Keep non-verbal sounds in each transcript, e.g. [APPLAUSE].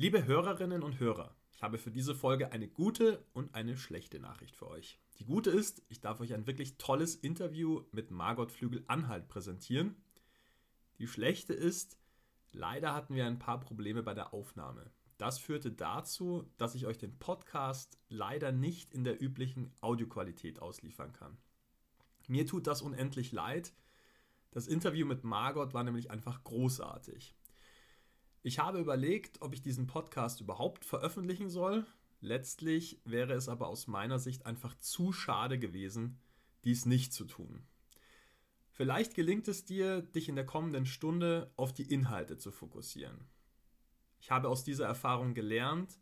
Liebe Hörerinnen und Hörer, ich habe für diese Folge eine gute und eine schlechte Nachricht für euch. Die gute ist, ich darf euch ein wirklich tolles Interview mit Margot Flügel-Anhalt präsentieren. Die schlechte ist, leider hatten wir ein paar Probleme bei der Aufnahme. Das führte dazu, dass ich euch den Podcast leider nicht in der üblichen Audioqualität ausliefern kann. Mir tut das unendlich leid. Das Interview mit Margot war nämlich einfach großartig. Ich habe überlegt, ob ich diesen Podcast überhaupt veröffentlichen soll. Letztlich wäre es aber aus meiner Sicht einfach zu schade gewesen, dies nicht zu tun. Vielleicht gelingt es dir, dich in der kommenden Stunde auf die Inhalte zu fokussieren. Ich habe aus dieser Erfahrung gelernt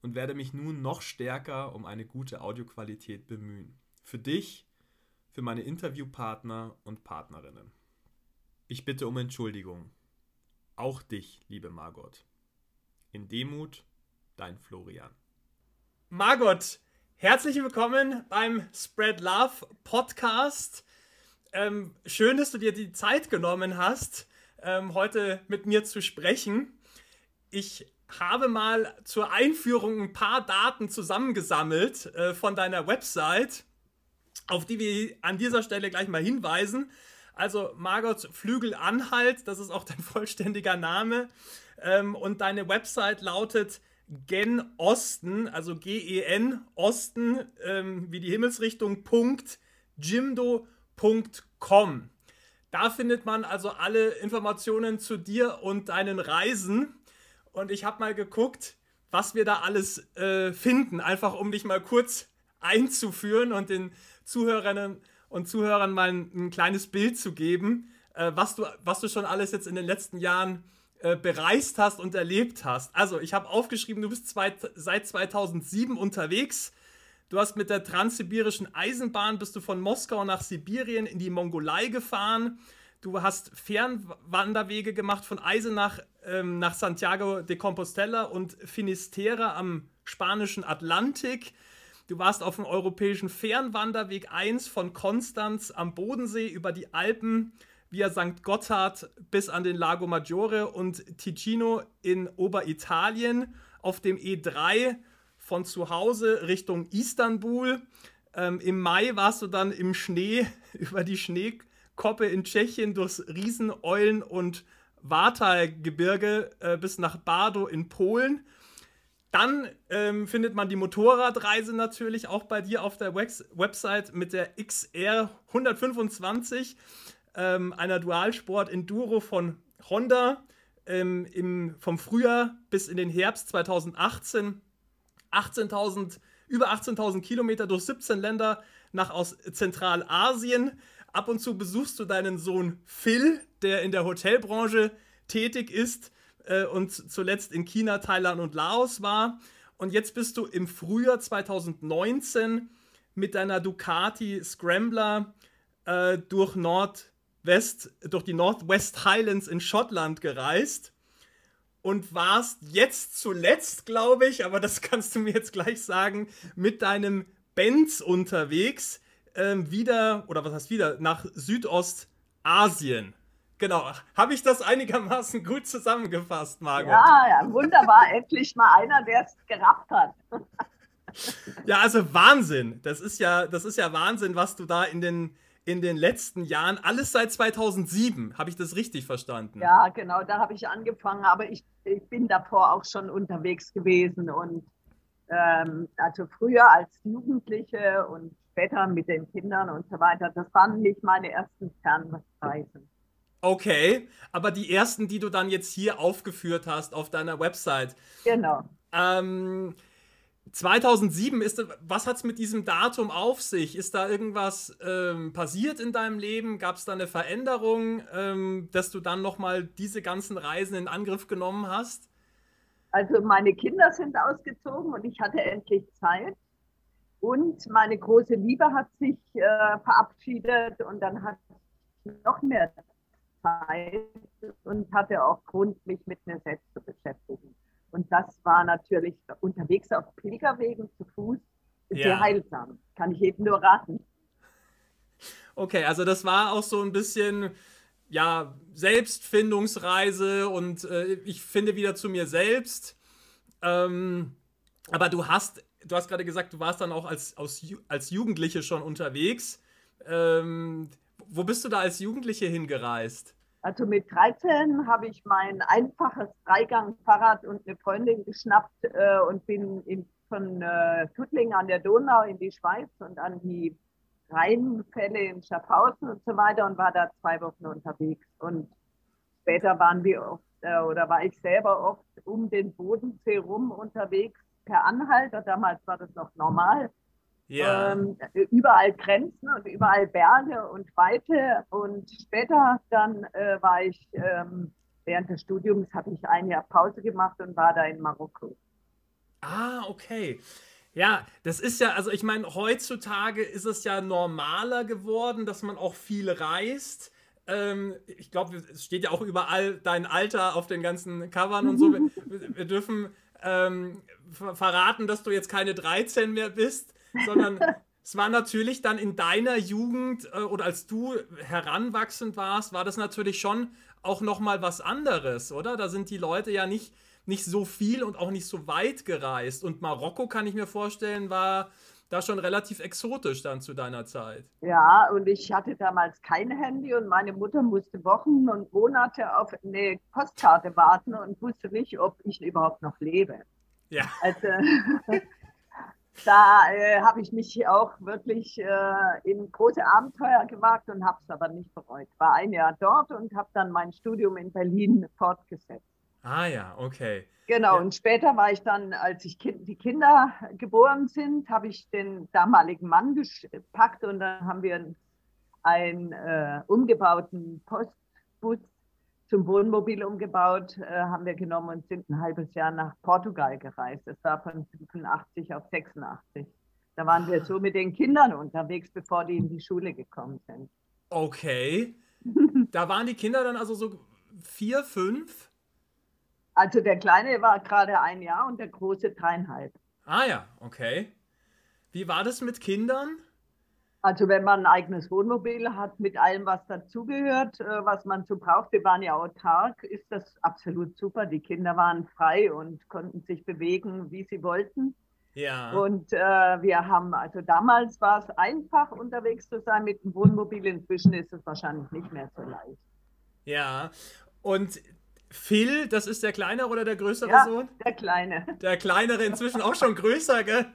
und werde mich nun noch stärker um eine gute Audioqualität bemühen. Für dich, für meine Interviewpartner und Partnerinnen. Ich bitte um Entschuldigung. Auch dich, liebe Margot. In Demut, dein Florian. Margot, herzlich willkommen beim Spread Love Podcast. Ähm, schön, dass du dir die Zeit genommen hast, ähm, heute mit mir zu sprechen. Ich habe mal zur Einführung ein paar Daten zusammengesammelt äh, von deiner Website, auf die wir an dieser Stelle gleich mal hinweisen. Also Margot Flügel-Anhalt, das ist auch dein [LAUGHS] vollständiger Name. Ähm, und deine Website lautet Gen Osten, also G-E-N Osten, ähm, wie die Himmelsrichtung, Punkt, jimdo.com. Da findet man also alle Informationen zu dir und deinen Reisen. Und ich habe mal geguckt, was wir da alles äh, finden, einfach um dich mal kurz einzuführen und den Zuhörerinnen und Zuhörern mal ein, ein kleines Bild zu geben, äh, was, du, was du schon alles jetzt in den letzten Jahren äh, bereist hast und erlebt hast. Also, ich habe aufgeschrieben, du bist zwei, seit 2007 unterwegs. Du hast mit der transsibirischen Eisenbahn bist du von Moskau nach Sibirien in die Mongolei gefahren. Du hast Fernwanderwege gemacht von Eisenach ähm, nach Santiago de Compostela und Finisterre am spanischen Atlantik. Du warst auf dem europäischen Fernwanderweg 1 von Konstanz am Bodensee über die Alpen via St. Gotthard bis an den Lago Maggiore und Ticino in Oberitalien auf dem E3 von zu Hause Richtung Istanbul. Ähm, Im Mai warst du dann im Schnee [LAUGHS] über die Schneekoppe in Tschechien durchs Rieseneulen- und Wartalgebirge äh, bis nach Bardo in Polen. Dann ähm, findet man die Motorradreise natürlich auch bei dir auf der Wex Website mit der XR 125, ähm, einer Dualsport Enduro von Honda ähm, im, vom Frühjahr bis in den Herbst 2018. 18.000, über 18.000 Kilometer durch 17 Länder nach aus Zentralasien. Ab und zu besuchst du deinen Sohn Phil, der in der Hotelbranche tätig ist äh, und zuletzt in China, Thailand und Laos war. Und jetzt bist du im Frühjahr 2019 mit deiner Ducati Scrambler äh, durch Nordwest, durch die Northwest Highlands in Schottland gereist und warst jetzt zuletzt, glaube ich, aber das [LAUGHS] kannst du mir jetzt gleich sagen, mit deinem Benz unterwegs, ähm, wieder, oder was heißt wieder, nach Südostasien. Genau. Habe ich das einigermaßen gut zusammengefasst, Margot? Ja, ja, wunderbar. Endlich mal einer, der es gerafft hat. ja, also Wahnsinn. Das ist ja, das ist ja Wahnsinn, was du da in den, in den letzten Jahren, alles seit 2007, habe ich das richtig verstanden? Ja, genau, da habe ich angefangen, aber ich, ich bin davor auch schon unterwegs gewesen und ähm, also früher als Jugendliche und später mit den Kindern und so weiter, das waren nicht meine ersten Fernreisen. Okay, aber die ersten, die du dann jetzt hier aufgeführt hast auf deiner Website. Genau. Ähm, 2007 ist, was hat es mit diesem Datum auf sich? Ist da irgendwas ähm, passiert in deinem Leben? Gab es da eine Veränderung, ähm, dass du dann nochmal diese ganzen Reisen in Angriff genommen hast? Also meine Kinder sind ausgezogen und ich hatte endlich Zeit. Und meine große Liebe hat sich äh, verabschiedet und dann hat noch mehr Zeit und hatte auch Grund, mich mit mir selbst zu beschäftigen. Und das war natürlich unterwegs auf Pilgerwegen zu Fuß ja. sehr heilsam. Kann ich jedem nur raten. Okay, also das war auch so ein bisschen ja, Selbstfindungsreise und äh, ich finde wieder zu mir selbst. Ähm, aber du hast, du hast gerade gesagt, du warst dann auch als, als, als Jugendliche schon unterwegs. Ähm, wo bist du da als Jugendliche hingereist? Also mit 13 habe ich mein einfaches Dreigang-Fahrrad und eine Freundin geschnappt äh, und bin in, von äh, Tuttlingen an der Donau in die Schweiz und an die Rheinfälle in Schaffhausen und so weiter und war da zwei Wochen unterwegs. Und später waren wir oft, äh, oder war ich selber oft um den Bodensee rum unterwegs per Anhalter. Damals war das noch normal. Ja. Ähm, überall Grenzen und überall Berge und Weite. Und später dann äh, war ich, ähm, während des Studiums habe ich ein Jahr Pause gemacht und war da in Marokko. Ah, okay. Ja, das ist ja, also ich meine, heutzutage ist es ja normaler geworden, dass man auch viel reist. Ähm, ich glaube, es steht ja auch überall dein Alter auf den ganzen Covern und so. Wir, [LAUGHS] wir dürfen ähm, verraten, dass du jetzt keine 13 mehr bist, sondern es war natürlich dann in deiner Jugend äh, oder als du heranwachsend warst, war das natürlich schon auch nochmal was anderes, oder? Da sind die Leute ja nicht nicht so viel und auch nicht so weit gereist. Und Marokko, kann ich mir vorstellen, war da schon relativ exotisch dann zu deiner Zeit. Ja, und ich hatte damals kein Handy und meine Mutter musste Wochen und Monate auf eine Postkarte warten und wusste nicht, ob ich überhaupt noch lebe. Ja. Also [LAUGHS] da äh, habe ich mich auch wirklich äh, in große Abenteuer gewagt und habe es aber nicht bereut. War ein Jahr dort und habe dann mein Studium in Berlin fortgesetzt. Ah ja, okay. Genau, ja. und später war ich dann, als ich kind, die Kinder geboren sind, habe ich den damaligen Mann gepackt und dann haben wir einen äh, umgebauten Postbus zum Wohnmobil umgebaut, äh, haben wir genommen und sind ein halbes Jahr nach Portugal gereist. Das war von 85 auf 86. Da waren wir so mit den Kindern unterwegs, bevor die in die Schule gekommen sind. Okay. [LAUGHS] da waren die Kinder dann also so vier, fünf? Also der Kleine war gerade ein Jahr und der Große dreieinhalb. Ah ja, okay. Wie war das mit Kindern? Also wenn man ein eigenes Wohnmobil hat mit allem, was dazugehört, äh, was man so braucht, wir waren ja autark, ist das absolut super. Die Kinder waren frei und konnten sich bewegen, wie sie wollten. Ja. Und äh, wir haben, also damals war es einfach unterwegs zu sein mit dem Wohnmobil. Inzwischen ist es wahrscheinlich nicht mehr so leicht. Ja. Und Phil, das ist der kleinere oder der größere ja, Sohn? Der kleine. Der kleinere, inzwischen auch schon größer, gell?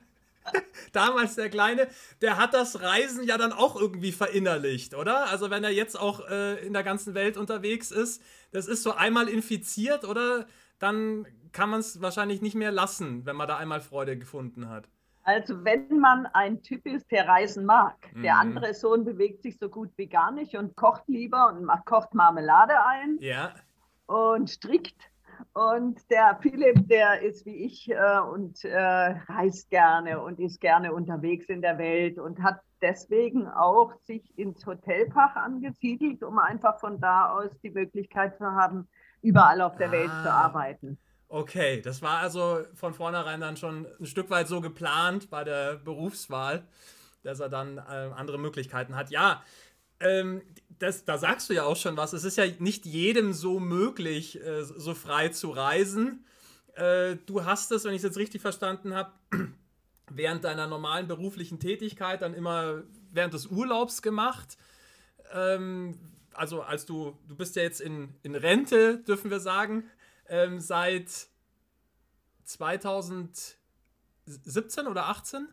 [LAUGHS] Damals der Kleine, der hat das Reisen ja dann auch irgendwie verinnerlicht, oder? Also wenn er jetzt auch äh, in der ganzen Welt unterwegs ist, das ist so einmal infiziert, oder? Dann kann man es wahrscheinlich nicht mehr lassen, wenn man da einmal Freude gefunden hat. Also wenn man ein Typ ist, der reisen mag, mhm. der andere Sohn bewegt sich so gut wie gar nicht und kocht lieber und kocht Marmelade ein. Ja und strickt. Und der Philipp, der ist wie ich äh, und äh, reist gerne und ist gerne unterwegs in der Welt und hat deswegen auch sich ins Hotelfach angesiedelt, um einfach von da aus die Möglichkeit zu haben, überall auf der ah, Welt zu arbeiten. Okay, das war also von vornherein dann schon ein Stück weit so geplant bei der Berufswahl, dass er dann äh, andere Möglichkeiten hat. Ja, ähm, das, da sagst du ja auch schon was. Es ist ja nicht jedem so möglich, äh, so frei zu reisen. Äh, du hast es, wenn ich es jetzt richtig verstanden habe, [CLEARS THROAT] während deiner normalen beruflichen Tätigkeit dann immer während des Urlaubs gemacht. Ähm, also als du, du bist ja jetzt in, in Rente, dürfen wir sagen, ähm, seit 2017 oder 18?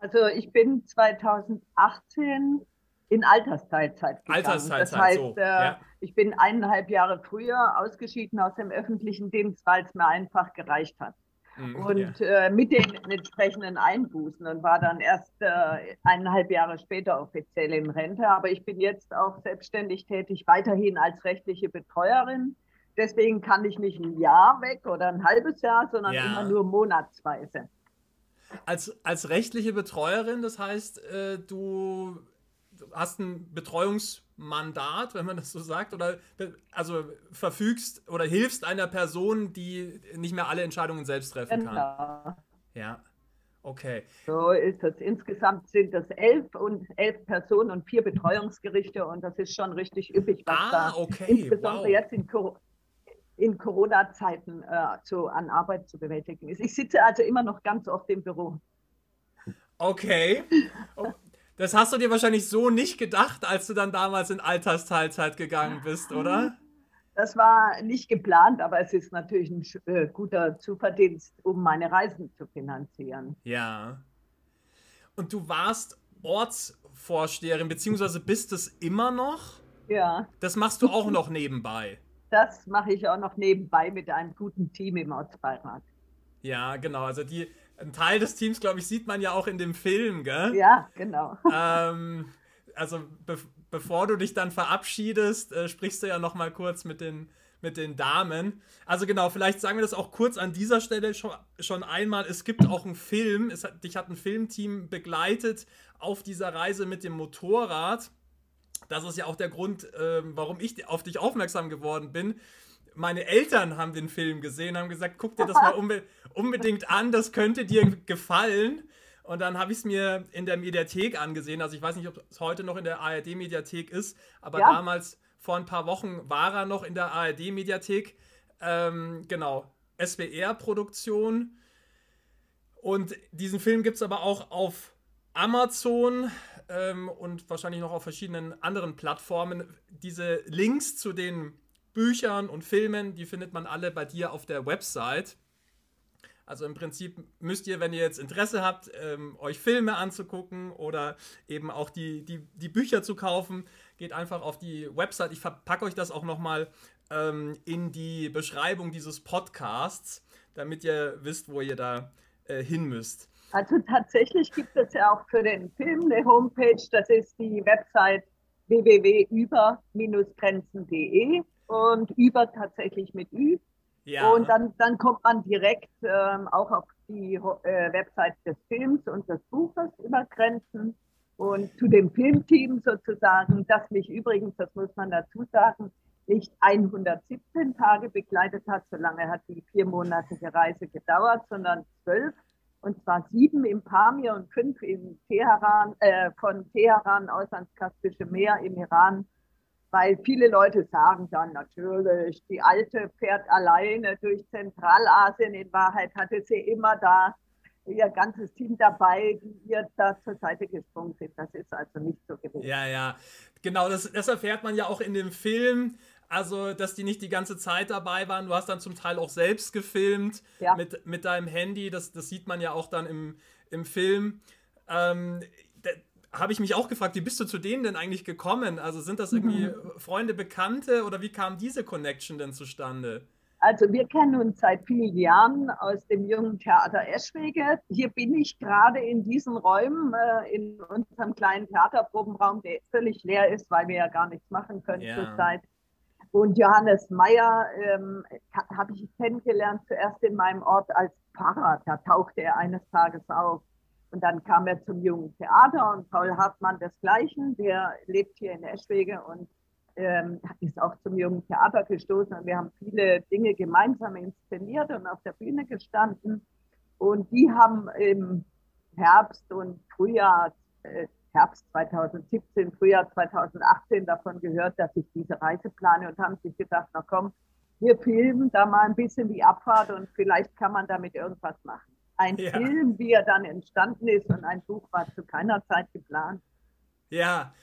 Also ich bin 2018 in Altersteilzeit gegangen. Altersteilzeit, das heißt, so. äh, ja. ich bin eineinhalb Jahre früher ausgeschieden aus dem öffentlichen Dienst, weil es mir einfach gereicht hat. Mhm, und ja. äh, mit den entsprechenden Einbußen und war dann erst äh, eineinhalb Jahre später offiziell in Rente. Aber ich bin jetzt auch selbstständig tätig, weiterhin als rechtliche Betreuerin. Deswegen kann ich nicht ein Jahr weg oder ein halbes Jahr, sondern ja. immer nur monatsweise. Als, als rechtliche Betreuerin, das heißt, äh, du hast ein Betreuungsmandat, wenn man das so sagt, oder also verfügst oder hilfst einer Person, die nicht mehr alle Entscheidungen selbst treffen kann. Genau. Ja. Okay. So ist es. Insgesamt sind es elf und elf Personen und vier Betreuungsgerichte und das ist schon richtig üppig, was ah, da okay. insbesondere wow. jetzt in, in Corona-Zeiten äh, an Arbeit zu bewältigen ist. Ich sitze also immer noch ganz oft im Büro. Okay. [LAUGHS] Das hast du dir wahrscheinlich so nicht gedacht, als du dann damals in Altersteilzeit gegangen bist, oder? Das war nicht geplant, aber es ist natürlich ein äh, guter Zuverdienst, um meine Reisen zu finanzieren. Ja. Und du warst Ortsvorsteherin, beziehungsweise bist es immer noch? Ja. Das machst du auch noch nebenbei. Das mache ich auch noch nebenbei mit einem guten Team im Ortsbeirat. Ja, genau. Also die, ein Teil des Teams, glaube ich, sieht man ja auch in dem Film, gell? Ja, genau. Ähm, also be bevor du dich dann verabschiedest, äh, sprichst du ja noch mal kurz mit den, mit den Damen. Also genau, vielleicht sagen wir das auch kurz an dieser Stelle schon, schon einmal. Es gibt auch einen Film, es hat, dich hat ein Filmteam begleitet auf dieser Reise mit dem Motorrad. Das ist ja auch der Grund, äh, warum ich auf dich aufmerksam geworden bin meine Eltern haben den Film gesehen, haben gesagt, guck dir das mal [LAUGHS] unbe unbedingt an, das könnte dir gefallen. Und dann habe ich es mir in der Mediathek angesehen. Also ich weiß nicht, ob es heute noch in der ARD-Mediathek ist, aber ja. damals vor ein paar Wochen war er noch in der ARD-Mediathek. Ähm, genau, SWR-Produktion. Und diesen Film gibt es aber auch auf Amazon ähm, und wahrscheinlich noch auf verschiedenen anderen Plattformen. Diese Links zu den Büchern und Filmen, die findet man alle bei dir auf der Website. Also im Prinzip müsst ihr, wenn ihr jetzt Interesse habt, ähm, euch Filme anzugucken oder eben auch die, die, die Bücher zu kaufen, geht einfach auf die Website. Ich verpacke euch das auch nochmal ähm, in die Beschreibung dieses Podcasts, damit ihr wisst, wo ihr da äh, hin müsst. Also tatsächlich gibt es ja auch für den Film eine Homepage, das ist die Website www.über-grenzen.de und über tatsächlich mit Ü. Ja. Und dann, dann kommt man direkt ähm, auch auf die äh, Website des Films und des Buches über Grenzen und zu dem Filmteam sozusagen, das mich übrigens, das muss man dazu sagen, nicht 117 Tage begleitet hat, so lange hat die viermonatige Reise gedauert, sondern zwölf. Und zwar sieben im Pamir und fünf in Teheran, äh, von Teheran aus ans Kaspische Meer im Iran weil viele Leute sagen dann natürlich, die Alte fährt alleine durch Zentralasien. In Wahrheit hatte sie immer da ihr ganzes Team dabei, die ihr da zur Seite gesprungen sind. Das ist also nicht so gewesen. Ja, ja, genau, das, das erfährt man ja auch in dem Film. Also, dass die nicht die ganze Zeit dabei waren. Du hast dann zum Teil auch selbst gefilmt ja. mit, mit deinem Handy. Das, das sieht man ja auch dann im, im Film. Ähm, habe ich mich auch gefragt, wie bist du zu denen denn eigentlich gekommen? Also sind das irgendwie mhm. Freunde, Bekannte oder wie kam diese Connection denn zustande? Also wir kennen uns seit vielen Jahren aus dem Jungen Theater Eschwege. Hier bin ich gerade in diesen Räumen, äh, in unserem kleinen Theaterprobenraum, der völlig leer ist, weil wir ja gar nichts machen können ja. zurzeit. Und Johannes Meyer ähm, habe ich kennengelernt zuerst in meinem Ort als Pfarrer. Da tauchte er eines Tages auf. Und dann kam er zum Jungen Theater und Paul Hartmann desgleichen, der lebt hier in Eschwege und ähm, ist auch zum Jungen Theater gestoßen. Und wir haben viele Dinge gemeinsam inszeniert und auf der Bühne gestanden. Und die haben im Herbst und Frühjahr, äh, Herbst 2017, Frühjahr 2018 davon gehört, dass ich diese Reise plane und haben sich gedacht, na komm, wir filmen da mal ein bisschen die Abfahrt und vielleicht kann man damit irgendwas machen ein ja. Film, wie er dann entstanden ist und ein Buch war zu keiner Zeit geplant. Ja,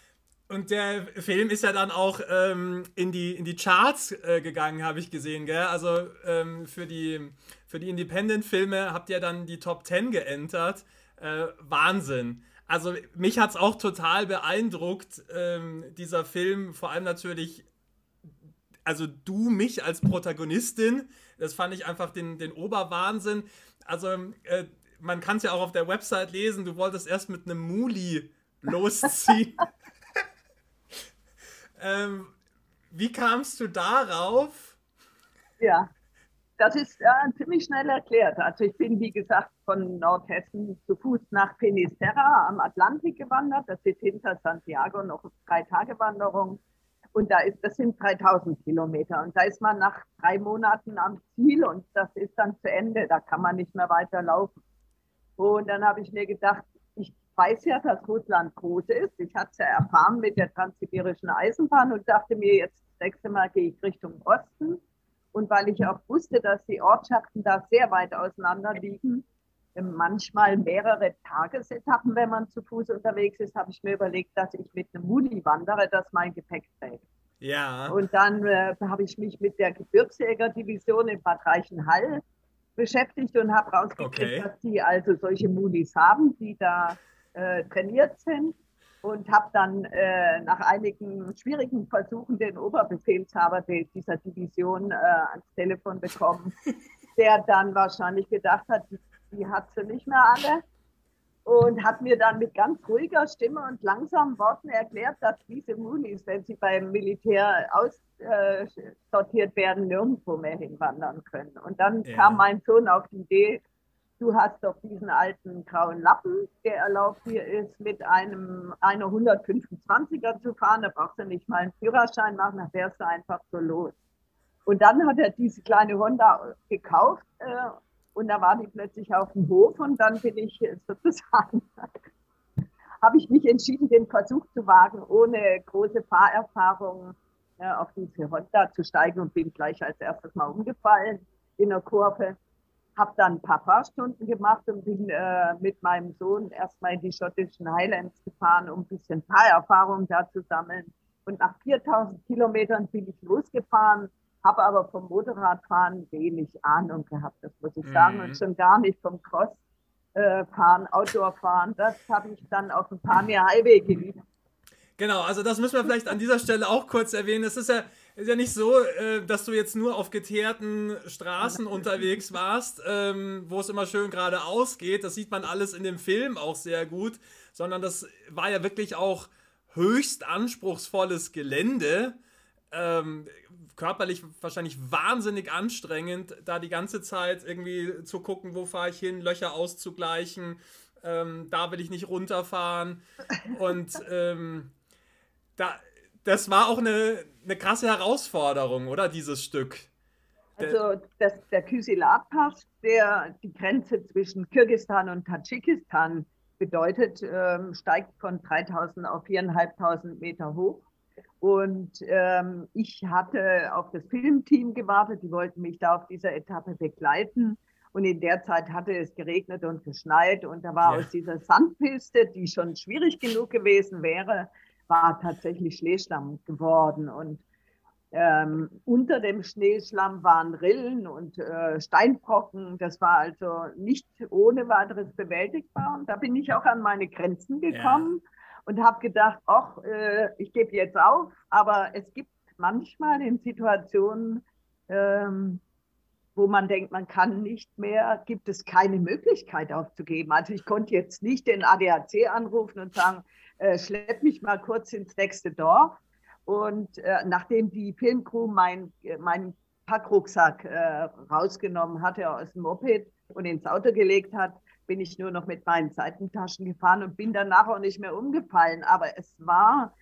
und der Film ist ja dann auch ähm, in, die, in die Charts äh, gegangen, habe ich gesehen, gell? Also ähm, für die, für die Independent-Filme habt ihr dann die Top 10 geentert. Äh, Wahnsinn. Also mich hat es auch total beeindruckt, ähm, dieser Film, vor allem natürlich, also du mich als Protagonistin, das fand ich einfach den, den Oberwahnsinn also äh, man kann es ja auch auf der Website lesen, du wolltest erst mit einem Muli losziehen. [LAUGHS] ähm, wie kamst du darauf? Ja, das ist äh, ziemlich schnell erklärt. Also ich bin, wie gesagt, von Nordhessen zu Fuß nach Finisterra am Atlantik gewandert. Das ist hinter Santiago noch drei Tage Wanderung. Und da ist, das sind 3000 Kilometer. Und da ist man nach drei Monaten am Ziel und das ist dann zu Ende. Da kann man nicht mehr weiterlaufen. Und dann habe ich mir gedacht, ich weiß ja, dass Russland groß ist. Ich hatte es ja erfahren mit der transsibirischen Eisenbahn und dachte mir, jetzt das nächste Mal gehe ich Richtung Osten Und weil ich auch wusste, dass die Ortschaften da sehr weit auseinander liegen, manchmal mehrere Tagesetappen, wenn man zu Fuß unterwegs ist, habe ich mir überlegt, dass ich mit einem Muni wandere, das mein Gepäck trägt. Ja. Und dann äh, habe ich mich mit der Gebirgsjägerdivision in Bad Reichenhall beschäftigt und habe rausgekriegt, okay. dass die also solche Munis haben, die da äh, trainiert sind. Und habe dann äh, nach einigen schwierigen Versuchen den Oberbefehlshaber dieser Division äh, ans Telefon bekommen, [LAUGHS] der dann wahrscheinlich gedacht hat, die hat sie nicht mehr alle. Und hat mir dann mit ganz ruhiger Stimme und langsamen Worten erklärt, dass diese Munis, wenn sie beim Militär aussortiert werden, nirgendwo mehr hinwandern können. Und dann ja. kam mein Sohn auf die Idee, du hast doch diesen alten grauen Lappen, der erlaubt dir ist, mit einem einer 125er zu fahren. Da brauchst du nicht mal einen Führerschein machen, da fährst du einfach so los. Und dann hat er diese kleine Honda gekauft äh, und da war die plötzlich auf dem Hof und dann bin ich sozusagen, [LAUGHS] habe ich mich entschieden, den Versuch zu wagen, ohne große Fahrerfahrung ja, äh, auf diese Honda zu steigen und bin gleich als erstes mal umgefallen in der Kurve. Habe dann ein paar Fahrstunden gemacht und bin äh, mit meinem Sohn erstmal in die schottischen Highlands gefahren, um ein bisschen Fahrerfahrung da zu sammeln. Und nach 4000 Kilometern bin ich losgefahren habe aber vom Motorradfahren wenig Ahnung gehabt, das muss ich sagen, mhm. und schon gar nicht vom Crossfahren, Outdoorfahren. Das habe ich dann auf dem Pamir Highway geübt. Genau, also das müssen wir vielleicht an dieser Stelle auch kurz erwähnen. Es ist ja, ist ja nicht so, äh, dass du jetzt nur auf geteerten Straßen unterwegs warst, ähm, wo es immer schön geradeaus geht. Das sieht man alles in dem Film auch sehr gut, sondern das war ja wirklich auch höchst anspruchsvolles Gelände. Ähm, körperlich wahrscheinlich wahnsinnig anstrengend, da die ganze Zeit irgendwie zu gucken, wo fahre ich hin, Löcher auszugleichen, ähm, da will ich nicht runterfahren. Und ähm, da, das war auch eine, eine krasse Herausforderung, oder dieses Stück? Also das, der Kysilat-Pass, der die Grenze zwischen Kirgistan und Tadschikistan bedeutet, ähm, steigt von 3000 auf 4.500 Meter hoch. Und ähm, ich hatte auf das Filmteam gewartet, die wollten mich da auf dieser Etappe begleiten. Und in der Zeit hatte es geregnet und geschneit und da war ja. aus dieser Sandpiste, die schon schwierig genug gewesen wäre, war tatsächlich Schneeschlamm geworden. Und ähm, unter dem Schneeschlamm waren Rillen und äh, Steinbrocken. Das war also nicht ohne weiteres bewältigbar. Und da bin ich auch an meine Grenzen gekommen. Ja und habe gedacht, ach, äh, ich gebe jetzt auf, aber es gibt manchmal in Situationen, ähm, wo man denkt, man kann nicht mehr, gibt es keine Möglichkeit aufzugeben. Also ich konnte jetzt nicht den ADAC anrufen und sagen, äh, schlepp mich mal kurz ins nächste Dorf. Und äh, nachdem die Filmcrew mein, meinen Packrucksack äh, rausgenommen hatte aus dem Moped und ins Auto gelegt hat, bin ich nur noch mit meinen Seitentaschen gefahren und bin danach auch nicht mehr umgefallen. Aber es war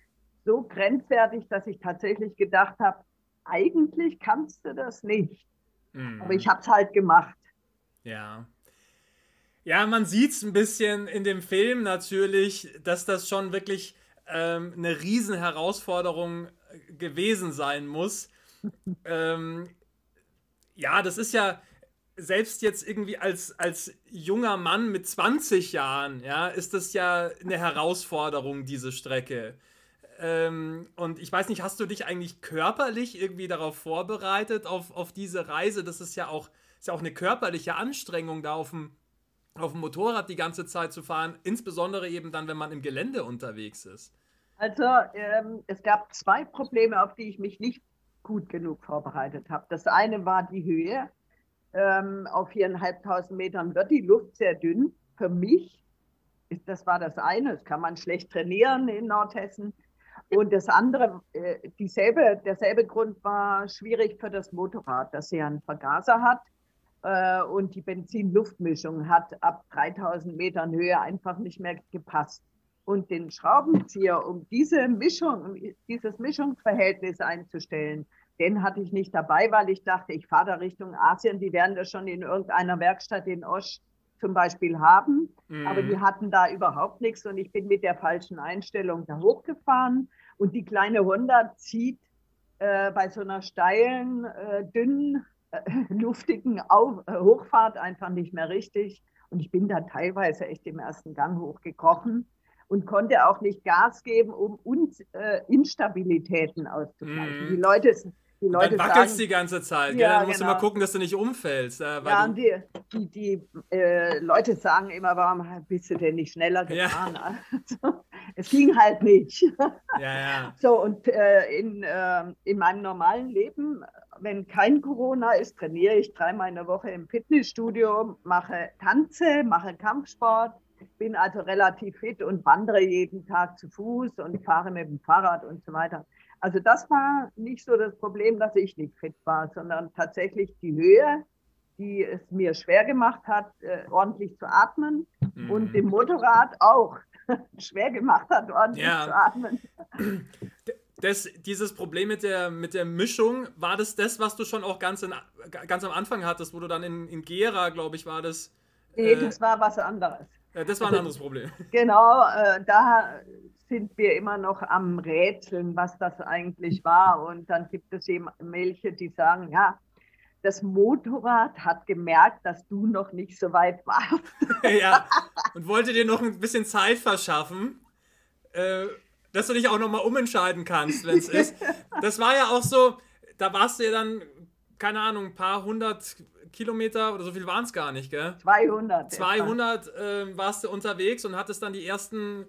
so grenzwertig, dass ich tatsächlich gedacht habe, eigentlich kannst du das nicht. Mhm. Aber ich habe es halt gemacht. Ja. Ja, man sieht es ein bisschen in dem Film natürlich, dass das schon wirklich ähm, eine riesen Herausforderung äh, gewesen sein muss. [LAUGHS] ähm, ja, das ist ja, selbst jetzt irgendwie als, als junger Mann mit 20 Jahren, ja, ist das ja eine Herausforderung, diese Strecke. Ähm, und ich weiß nicht, hast du dich eigentlich körperlich irgendwie darauf vorbereitet, auf, auf diese Reise? Das ist ja auch, ist ja auch eine körperliche Anstrengung, da auf dem, auf dem Motorrad die ganze Zeit zu fahren, insbesondere eben dann, wenn man im Gelände unterwegs ist. Also ähm, es gab zwei Probleme, auf die ich mich nicht gut genug vorbereitet habe. Das eine war die Höhe ähm, auf viereinhalbtausend Metern wird die Luft sehr dünn. Für mich ist das war das eine, das kann man schlecht trainieren in Nordhessen. Und das andere, äh, dieselbe, derselbe Grund war schwierig für das Motorrad, dass sie einen Vergaser hat äh, und die Benzin-Luftmischung hat ab 3000 Metern Höhe einfach nicht mehr gepasst. Und den Schraubenzieher, um diese Mischung, dieses Mischungsverhältnis einzustellen, den hatte ich nicht dabei, weil ich dachte, ich fahre da Richtung Asien, die werden das schon in irgendeiner Werkstatt in Osch zum Beispiel haben. Mhm. Aber die hatten da überhaupt nichts und ich bin mit der falschen Einstellung da hochgefahren und die kleine Honda zieht äh, bei so einer steilen, äh, dünnen, äh, [LAUGHS] luftigen Auf äh, Hochfahrt einfach nicht mehr richtig. Und ich bin da teilweise echt im ersten Gang hochgekrochen und konnte auch nicht Gas geben, um uns äh, Instabilitäten auszugleichen. Mm. Die Leute die Leute dann wackelst sagen, die ganze Zeit. Ja, Dann musst genau. du mal gucken, dass du nicht umfällst. Äh, ja, und die, die, die äh, Leute sagen immer, warum bist du denn nicht schneller gefahren? Ja. Also, es ging halt nicht. Ja, ja. So, und äh, in, äh, in meinem normalen Leben, wenn kein Corona ist, trainiere ich dreimal in der Woche im Fitnessstudio, mache Tanze, mache Kampfsport, bin also relativ fit und wandere jeden Tag zu Fuß und fahre mit dem Fahrrad und so weiter. Also das war nicht so das Problem, dass ich nicht fit war, sondern tatsächlich die Höhe, die es mir schwer gemacht hat, äh, ordentlich zu atmen mhm. und dem Motorrad auch [LAUGHS] schwer gemacht hat, ordentlich ja. zu atmen. Das, dieses Problem mit der, mit der Mischung, war das das, was du schon auch ganz, in, ganz am Anfang hattest, wo du dann in, in Gera, glaube ich, war das? Nee, äh, das war was anderes. Ja, das war ein anderes Problem. Genau, äh, da sind wir immer noch am Rätseln, was das eigentlich war. Und dann gibt es eben welche, die sagen, ja, das Motorrad hat gemerkt, dass du noch nicht so weit warst. [LAUGHS] ja, [LAUGHS] und wollte dir noch ein bisschen Zeit verschaffen, äh, dass du dich auch nochmal umentscheiden kannst, wenn es ist. [LAUGHS] Das war ja auch so, da warst du ja dann, keine Ahnung, ein paar hundert Kilometer oder so viel waren es gar nicht, gell? 200. 200 äh, warst du unterwegs und hattest dann die ersten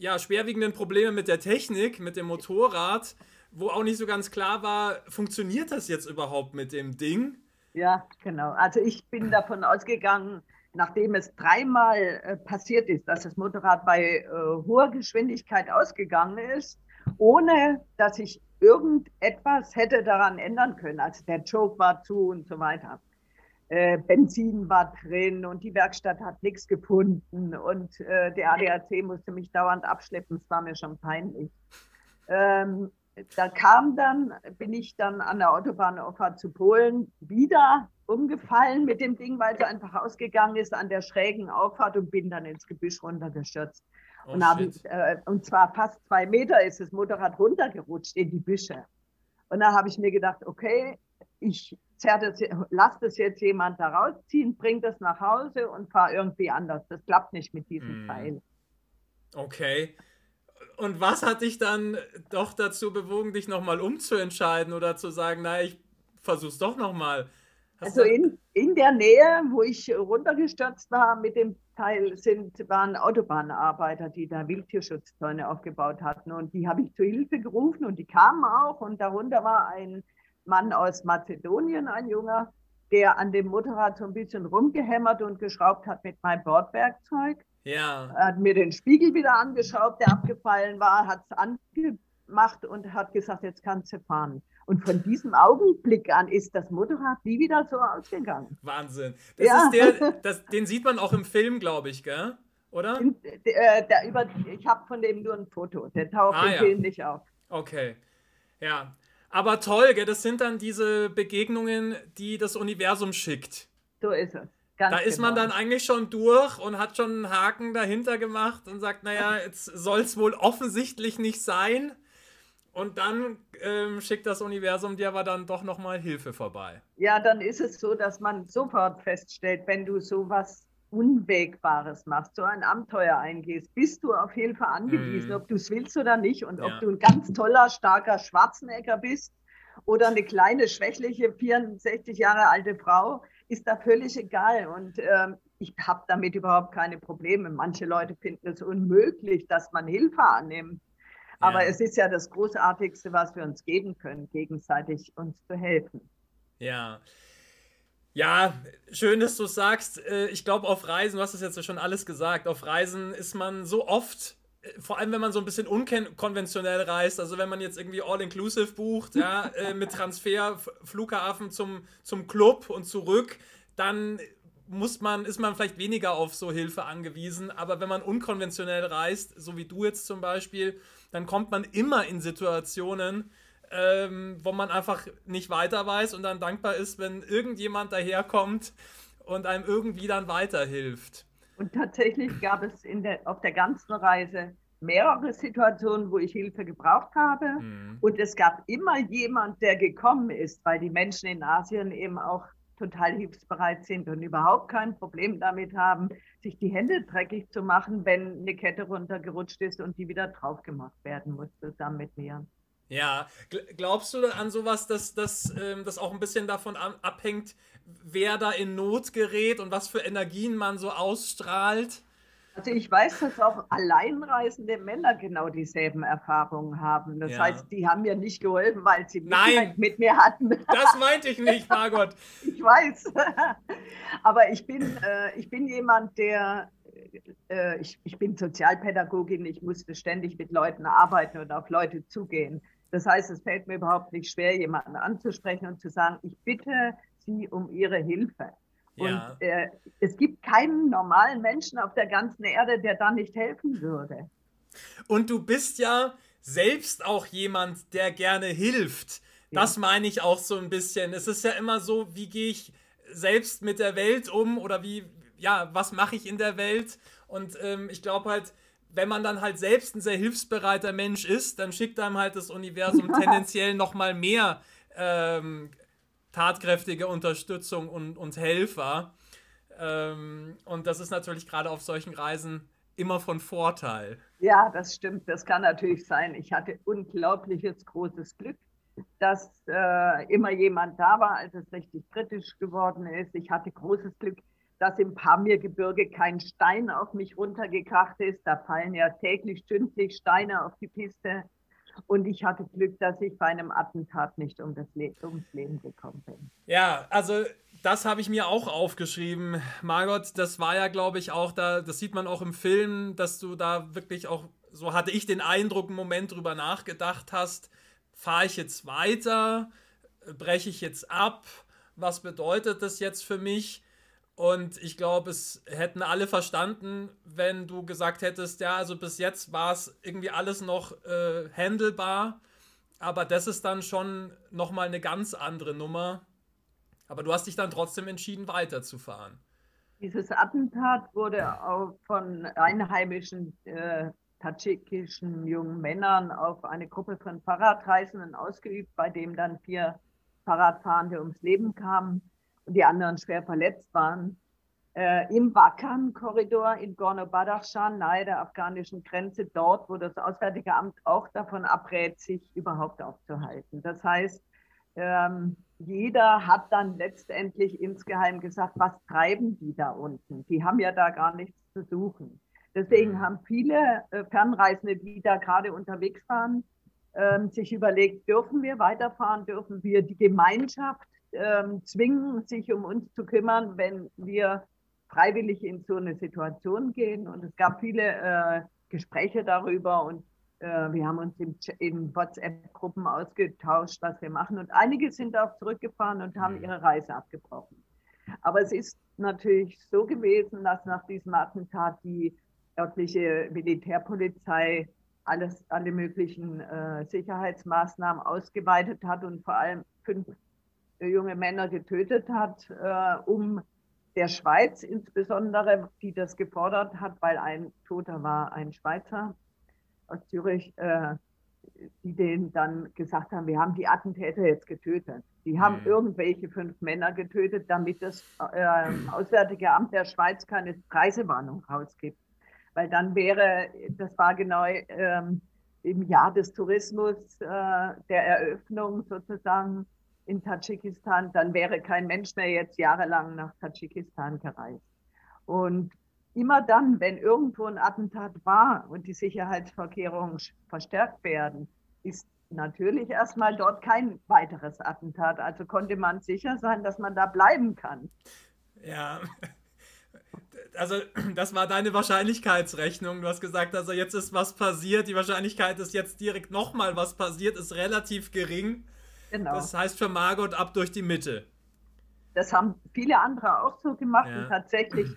ja, schwerwiegenden Probleme mit der Technik, mit dem Motorrad, wo auch nicht so ganz klar war, funktioniert das jetzt überhaupt mit dem Ding? Ja, genau. Also ich bin davon ausgegangen, nachdem es dreimal äh, passiert ist, dass das Motorrad bei äh, hoher Geschwindigkeit ausgegangen ist, ohne dass ich irgendetwas hätte daran ändern können. Also der Choke war zu und so weiter äh, Benzin war drin und die Werkstatt hat nichts gefunden und äh, der ADAC musste mich dauernd abschleppen, es war mir schon peinlich. Ähm, da kam dann, bin ich dann an der Autobahnauffahrt zu Polen wieder umgefallen mit dem Ding, weil es einfach ausgegangen ist an der schrägen Auffahrt und bin dann ins Gebüsch runtergestürzt. Oh, und, hab, äh, und zwar fast zwei Meter ist das Motorrad runtergerutscht in die Büsche. Und da habe ich mir gedacht, okay, ich das, lass das jetzt jemand da rausziehen, bring das nach Hause und fahr irgendwie anders. Das klappt nicht mit diesem mm. Teil. Okay. Und was hat dich dann doch dazu bewogen, dich nochmal umzuentscheiden oder zu sagen, naja, ich versuch's doch nochmal? Also in, in der Nähe, wo ich runtergestürzt war mit dem Teil, sind, waren Autobahnarbeiter, die da Wildtierschutzzäune aufgebaut hatten. Und die habe ich zu Hilfe gerufen und die kamen auch. Und darunter war ein Mann aus Mazedonien, ein junger, der an dem Motorrad so ein bisschen rumgehämmert und geschraubt hat mit meinem Bordwerkzeug. Ja. Er hat mir den Spiegel wieder angeschraubt, der abgefallen war, hat es angemacht und hat gesagt, jetzt kannst du fahren. Und von diesem Augenblick an ist das Motorrad nie wieder so ausgegangen. Wahnsinn. Das ja. ist der, [LAUGHS] das, den sieht man auch im Film, glaube ich, gell? Oder? In, äh, der, über, ich habe von dem nur ein Foto. Der taucht ah, im ja. Film nicht auf. Okay. Ja, aber toll, gell? das sind dann diese Begegnungen, die das Universum schickt. So ist es. Ganz da ist genau. man dann eigentlich schon durch und hat schon einen Haken dahinter gemacht und sagt, naja, jetzt soll es wohl offensichtlich nicht sein. Und dann ähm, schickt das Universum dir aber dann doch nochmal Hilfe vorbei. Ja, dann ist es so, dass man sofort feststellt, wenn du sowas Unwägbares machst, so ein Abenteuer eingehst, bist du auf Hilfe angewiesen, mm. ob du es willst oder nicht und ja. ob du ein ganz toller, starker Schwarzenegger bist oder eine kleine, schwächliche, 64 Jahre alte Frau, ist da völlig egal. Und ähm, ich habe damit überhaupt keine Probleme. Manche Leute finden es unmöglich, dass man Hilfe annimmt. Aber ja. es ist ja das Großartigste, was wir uns geben können, gegenseitig uns zu helfen. Ja, ja, schön, dass du es sagst. Äh, ich glaube, auf Reisen, du hast es jetzt schon alles gesagt, auf Reisen ist man so oft, äh, vor allem wenn man so ein bisschen unkonventionell reist, also wenn man jetzt irgendwie All-Inclusive bucht, ja, äh, mit Transfer, Flughafen zum, zum Club und zurück, dann muss man, ist man vielleicht weniger auf so Hilfe angewiesen. Aber wenn man unkonventionell reist, so wie du jetzt zum Beispiel, dann kommt man immer in Situationen, ähm, wo man einfach nicht weiter weiß und dann dankbar ist, wenn irgendjemand daherkommt und einem irgendwie dann weiterhilft. Und tatsächlich gab es in der, auf der ganzen Reise mehrere Situationen, wo ich Hilfe gebraucht habe. Mhm. Und es gab immer jemand, der gekommen ist, weil die Menschen in Asien eben auch total hilfsbereit sind und überhaupt kein Problem damit haben, sich die Hände dreckig zu machen, wenn eine Kette runtergerutscht ist und die wieder drauf gemacht werden muss, zusammen mit mir. Ja, glaubst du an sowas, dass, dass ähm, das auch ein bisschen davon abhängt, wer da in Not gerät und was für Energien man so ausstrahlt? Also ich weiß, dass auch alleinreisende Männer genau dieselben Erfahrungen haben. Das ja. heißt, die haben mir nicht geholfen, weil sie Nein, mit mir hatten. Das meinte ich nicht, [LAUGHS] Margot. ich weiß. [LAUGHS] Aber ich bin, äh, ich bin jemand, der, äh, ich, ich bin Sozialpädagogin, ich musste ständig mit Leuten arbeiten und auf Leute zugehen. Das heißt, es fällt mir überhaupt nicht schwer, jemanden anzusprechen und zu sagen, ich bitte Sie um Ihre Hilfe. Ja. Und äh, es gibt keinen normalen Menschen auf der ganzen Erde, der da nicht helfen würde. Und du bist ja selbst auch jemand, der gerne hilft. Das ja. meine ich auch so ein bisschen. Es ist ja immer so, wie gehe ich selbst mit der Welt um oder wie, ja, was mache ich in der Welt? Und ähm, ich glaube halt, wenn man dann halt selbst ein sehr hilfsbereiter Mensch ist, dann schickt einem halt das Universum [LAUGHS] tendenziell nochmal mehr ähm, tatkräftige Unterstützung und, und Helfer. Ähm, und das ist natürlich gerade auf solchen Reisen immer von Vorteil. Ja, das stimmt. Das kann natürlich sein. Ich hatte unglaubliches großes Glück, dass äh, immer jemand da war, als es richtig kritisch geworden ist. Ich hatte großes Glück, dass im Pamirgebirge kein Stein auf mich runtergekracht ist. Da fallen ja täglich, stündlich Steine auf die Piste. Und ich hatte Glück, dass ich bei einem Attentat nicht um das Le ums Leben gekommen bin. Ja, also das habe ich mir auch aufgeschrieben. Margot, das war ja, glaube ich, auch da, das sieht man auch im Film, dass du da wirklich auch, so hatte ich den Eindruck, einen Moment drüber nachgedacht hast, fahre ich jetzt weiter, breche ich jetzt ab, was bedeutet das jetzt für mich? Und ich glaube, es hätten alle verstanden, wenn du gesagt hättest, ja, also bis jetzt war es irgendwie alles noch äh, handelbar. Aber das ist dann schon nochmal eine ganz andere Nummer. Aber du hast dich dann trotzdem entschieden, weiterzufahren. Dieses Attentat wurde auch von einheimischen äh, tadschikischen jungen Männern auf eine Gruppe von Fahrradreisenden ausgeübt, bei dem dann vier Fahrradfahrende ums Leben kamen die anderen schwer verletzt waren. Äh, Im Bakan-Korridor in Gorno-Badakhshan, nahe der afghanischen Grenze, dort, wo das Auswärtige Amt auch davon abrät, sich überhaupt aufzuhalten. Das heißt, ähm, jeder hat dann letztendlich insgeheim gesagt, was treiben die da unten? Die haben ja da gar nichts zu suchen. Deswegen mhm. haben viele äh, Fernreisende, die da gerade unterwegs waren, äh, sich überlegt, dürfen wir weiterfahren, dürfen wir die Gemeinschaft ähm, zwingen, sich um uns zu kümmern, wenn wir freiwillig in so eine Situation gehen. Und es gab viele äh, Gespräche darüber und äh, wir haben uns in, in WhatsApp-Gruppen ausgetauscht, was wir machen. Und einige sind auch zurückgefahren und haben mhm. ihre Reise abgebrochen. Aber es ist natürlich so gewesen, dass nach diesem Attentat die örtliche Militärpolizei alles, alle möglichen äh, Sicherheitsmaßnahmen ausgeweitet hat und vor allem fünf junge Männer getötet hat, äh, um der Schweiz insbesondere, die das gefordert hat, weil ein Toter war ein Schweizer aus Zürich, äh, die denen dann gesagt haben, wir haben die Attentäter jetzt getötet. Die haben mhm. irgendwelche fünf Männer getötet, damit das äh, Auswärtige Amt der Schweiz keine Reisewarnung rausgibt. Weil dann wäre, das war genau ähm, im Jahr des Tourismus, äh, der Eröffnung sozusagen, in Tadschikistan, dann wäre kein Mensch mehr jetzt jahrelang nach Tadschikistan gereist. Und immer dann, wenn irgendwo ein Attentat war und die Sicherheitsvorkehrungen verstärkt werden, ist natürlich erstmal dort kein weiteres Attentat. Also konnte man sicher sein, dass man da bleiben kann. Ja, also das war deine Wahrscheinlichkeitsrechnung. Du hast gesagt, also jetzt ist was passiert. Die Wahrscheinlichkeit, dass jetzt direkt nochmal was passiert, ist relativ gering. Genau. Das heißt für Margot ab durch die Mitte. Das haben viele andere auch so gemacht. Ja. Und tatsächlich,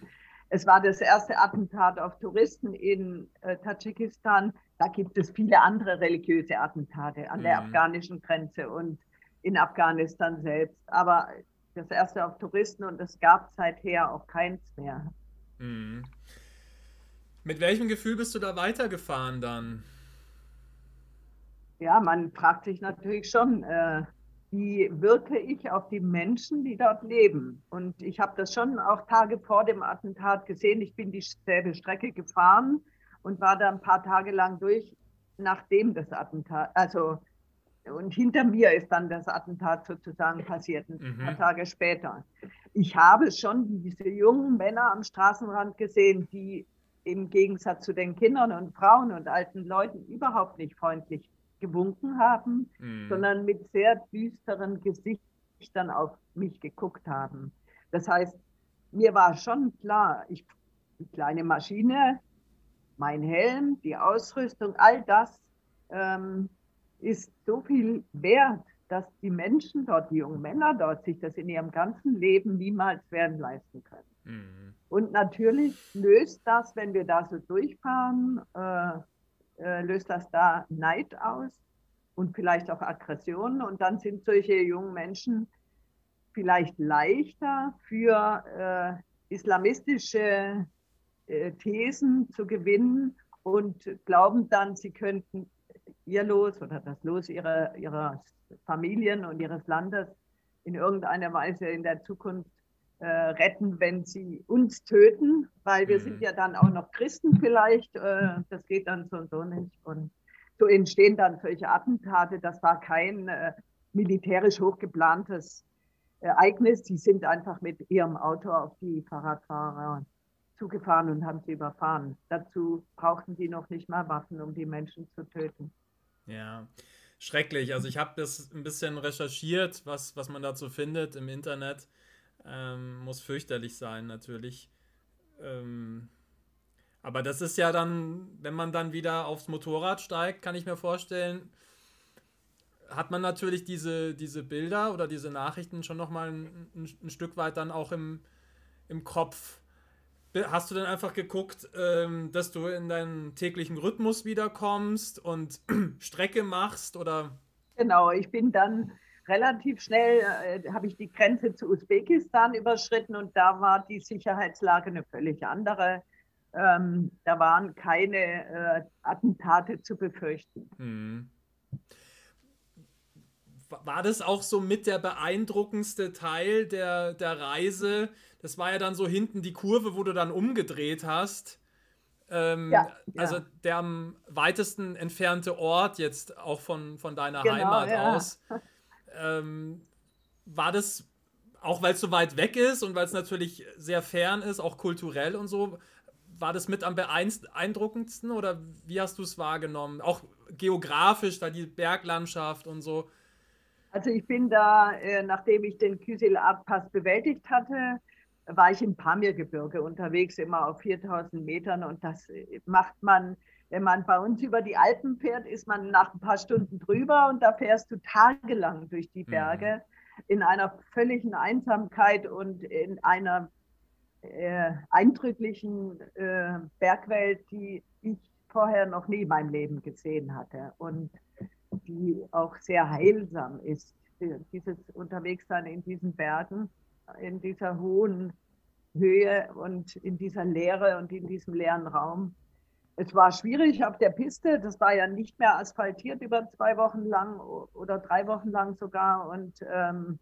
es war das erste Attentat auf Touristen in äh, Tadschikistan. Da gibt es viele andere religiöse Attentate an mhm. der afghanischen Grenze und in Afghanistan selbst. Aber das erste auf Touristen und es gab seither auch keins mehr. Mhm. Mit welchem Gefühl bist du da weitergefahren dann? Ja, man fragt sich natürlich schon, äh, wie wirke ich auf die Menschen, die dort leben? Und ich habe das schon auch Tage vor dem Attentat gesehen. Ich bin dieselbe Strecke gefahren und war da ein paar Tage lang durch, nachdem das Attentat, also und hinter mir ist dann das Attentat sozusagen passiert, ein mhm. paar Tage später. Ich habe schon diese jungen Männer am Straßenrand gesehen, die im Gegensatz zu den Kindern und Frauen und alten Leuten überhaupt nicht freundlich gewunken haben, mhm. sondern mit sehr düsteren Gesichtern auf mich geguckt haben. Das heißt, mir war schon klar, ich, die kleine Maschine, mein Helm, die Ausrüstung, all das ähm, ist so viel wert, dass die Menschen dort, die jungen Männer dort, sich das in ihrem ganzen Leben niemals werden leisten können. Mhm. Und natürlich löst das, wenn wir da so durchfahren, äh, äh, löst das da Neid aus und vielleicht auch Aggressionen. Und dann sind solche jungen Menschen vielleicht leichter für äh, islamistische äh, Thesen zu gewinnen und glauben dann, sie könnten ihr Los oder das Los ihrer, ihrer Familien und ihres Landes in irgendeiner Weise in der Zukunft äh, retten, wenn sie uns töten, weil wir mhm. sind ja dann auch noch Christen vielleicht. Äh, das geht dann so und so nicht. Und so entstehen dann solche Attentate. Das war kein äh, militärisch hochgeplantes Ereignis. Die sind einfach mit ihrem Auto auf die Fahrradfahrer zugefahren und haben sie überfahren. Dazu brauchten sie noch nicht mal Waffen, um die Menschen zu töten. Ja, schrecklich. Also ich habe das ein bisschen recherchiert, was, was man dazu findet im Internet. Ähm, muss fürchterlich sein, natürlich. Ähm, aber das ist ja dann, wenn man dann wieder aufs Motorrad steigt, kann ich mir vorstellen, hat man natürlich diese, diese Bilder oder diese Nachrichten schon nochmal ein, ein, Stück weit dann auch im, im Kopf. Hast du dann einfach geguckt, ähm, dass du in deinen täglichen Rhythmus wiederkommst und [CLEARS THROAT] Strecke machst oder? Genau, ich bin dann relativ schnell, äh, habe ich die Grenze zu Usbekistan überschritten und da war die Sicherheitslage eine völlig andere. Ähm, da waren keine äh, Attentate zu befürchten. Mhm. War das auch so mit der beeindruckendste Teil der, der Reise? Das war ja dann so hinten die Kurve, wo du dann umgedreht hast. Ähm, ja, ja. Also der am weitesten entfernte Ort jetzt auch von, von deiner genau, Heimat ja. aus. [LAUGHS] Ähm, war das, auch weil es so weit weg ist und weil es natürlich sehr fern ist, auch kulturell und so, war das mit am beeindruckendsten oder wie hast du es wahrgenommen? Auch geografisch, da die Berglandschaft und so. Also ich bin da, äh, nachdem ich den Kysil-Art-Pass bewältigt hatte, war ich im Pamirgebirge unterwegs, immer auf 4000 Metern und das äh, macht man wenn man bei uns über die Alpen fährt, ist man nach ein paar Stunden drüber und da fährst du tagelang durch die Berge mhm. in einer völligen Einsamkeit und in einer äh, eindrücklichen äh, Bergwelt, die ich vorher noch nie in meinem Leben gesehen hatte und die auch sehr heilsam ist. Dieses Unterwegssein in diesen Bergen, in dieser hohen Höhe und in dieser Leere und in diesem leeren Raum es war schwierig auf der Piste. Das war ja nicht mehr asphaltiert über zwei Wochen lang oder drei Wochen lang sogar. Und ähm,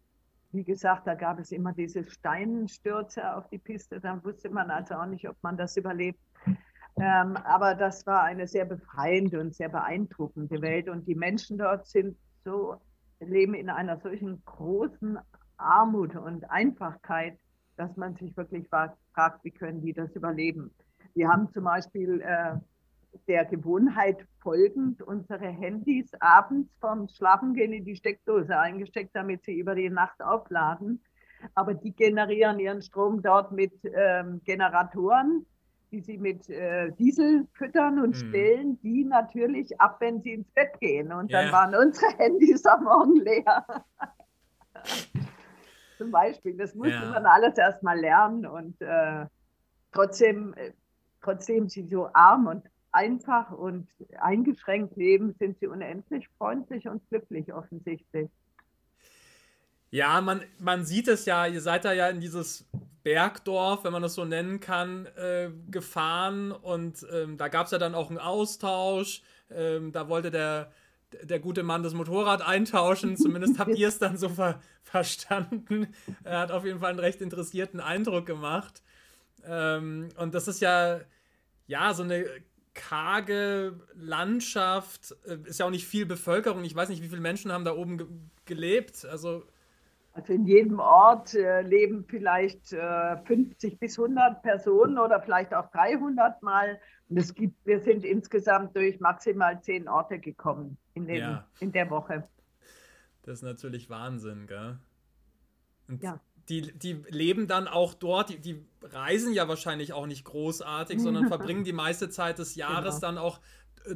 wie gesagt, da gab es immer diese Steinstürze auf die Piste. Dann wusste man also auch nicht, ob man das überlebt. Ähm, aber das war eine sehr befreiende und sehr beeindruckende Welt. Und die Menschen dort sind so, leben in einer solchen großen Armut und Einfachkeit, dass man sich wirklich fragt, wie können die das überleben. Wir haben zum Beispiel äh, der Gewohnheit folgend unsere Handys abends vorm Schlafengehen in die Steckdose eingesteckt, damit sie über die Nacht aufladen. Aber die generieren ihren Strom dort mit ähm, Generatoren, die sie mit äh, Diesel füttern und hm. stellen die natürlich ab, wenn sie ins Bett gehen. Und dann yeah. waren unsere [LAUGHS] Handys am Morgen leer. [LAUGHS] Zum Beispiel. Das musste yeah. man alles erstmal lernen und äh, trotzdem äh, trotzdem sie so arm und einfach und eingeschränkt leben, sind sie unendlich freundlich und glücklich offensichtlich. Ja, man, man sieht es ja, ihr seid da ja in dieses Bergdorf, wenn man das so nennen kann, äh, gefahren und ähm, da gab es ja dann auch einen Austausch. Ähm, da wollte der, der gute Mann das Motorrad eintauschen, [LAUGHS] zumindest habt ihr es dann so ver verstanden. Er hat auf jeden Fall einen recht interessierten Eindruck gemacht. Ähm, und das ist ja, ja, so eine karge Landschaft, äh, ist ja auch nicht viel Bevölkerung. Ich weiß nicht, wie viele Menschen haben da oben ge gelebt. Also also in jedem Ort äh, leben vielleicht äh, 50 bis 100 Personen oder vielleicht auch 300 Mal. Und es gibt, wir sind insgesamt durch maximal zehn Orte gekommen in, den, ja. in der Woche. Das ist natürlich Wahnsinn, gell? Und ja. Die, die leben dann auch dort, die, die reisen ja wahrscheinlich auch nicht großartig, sondern [LAUGHS] verbringen die meiste Zeit des Jahres genau. dann auch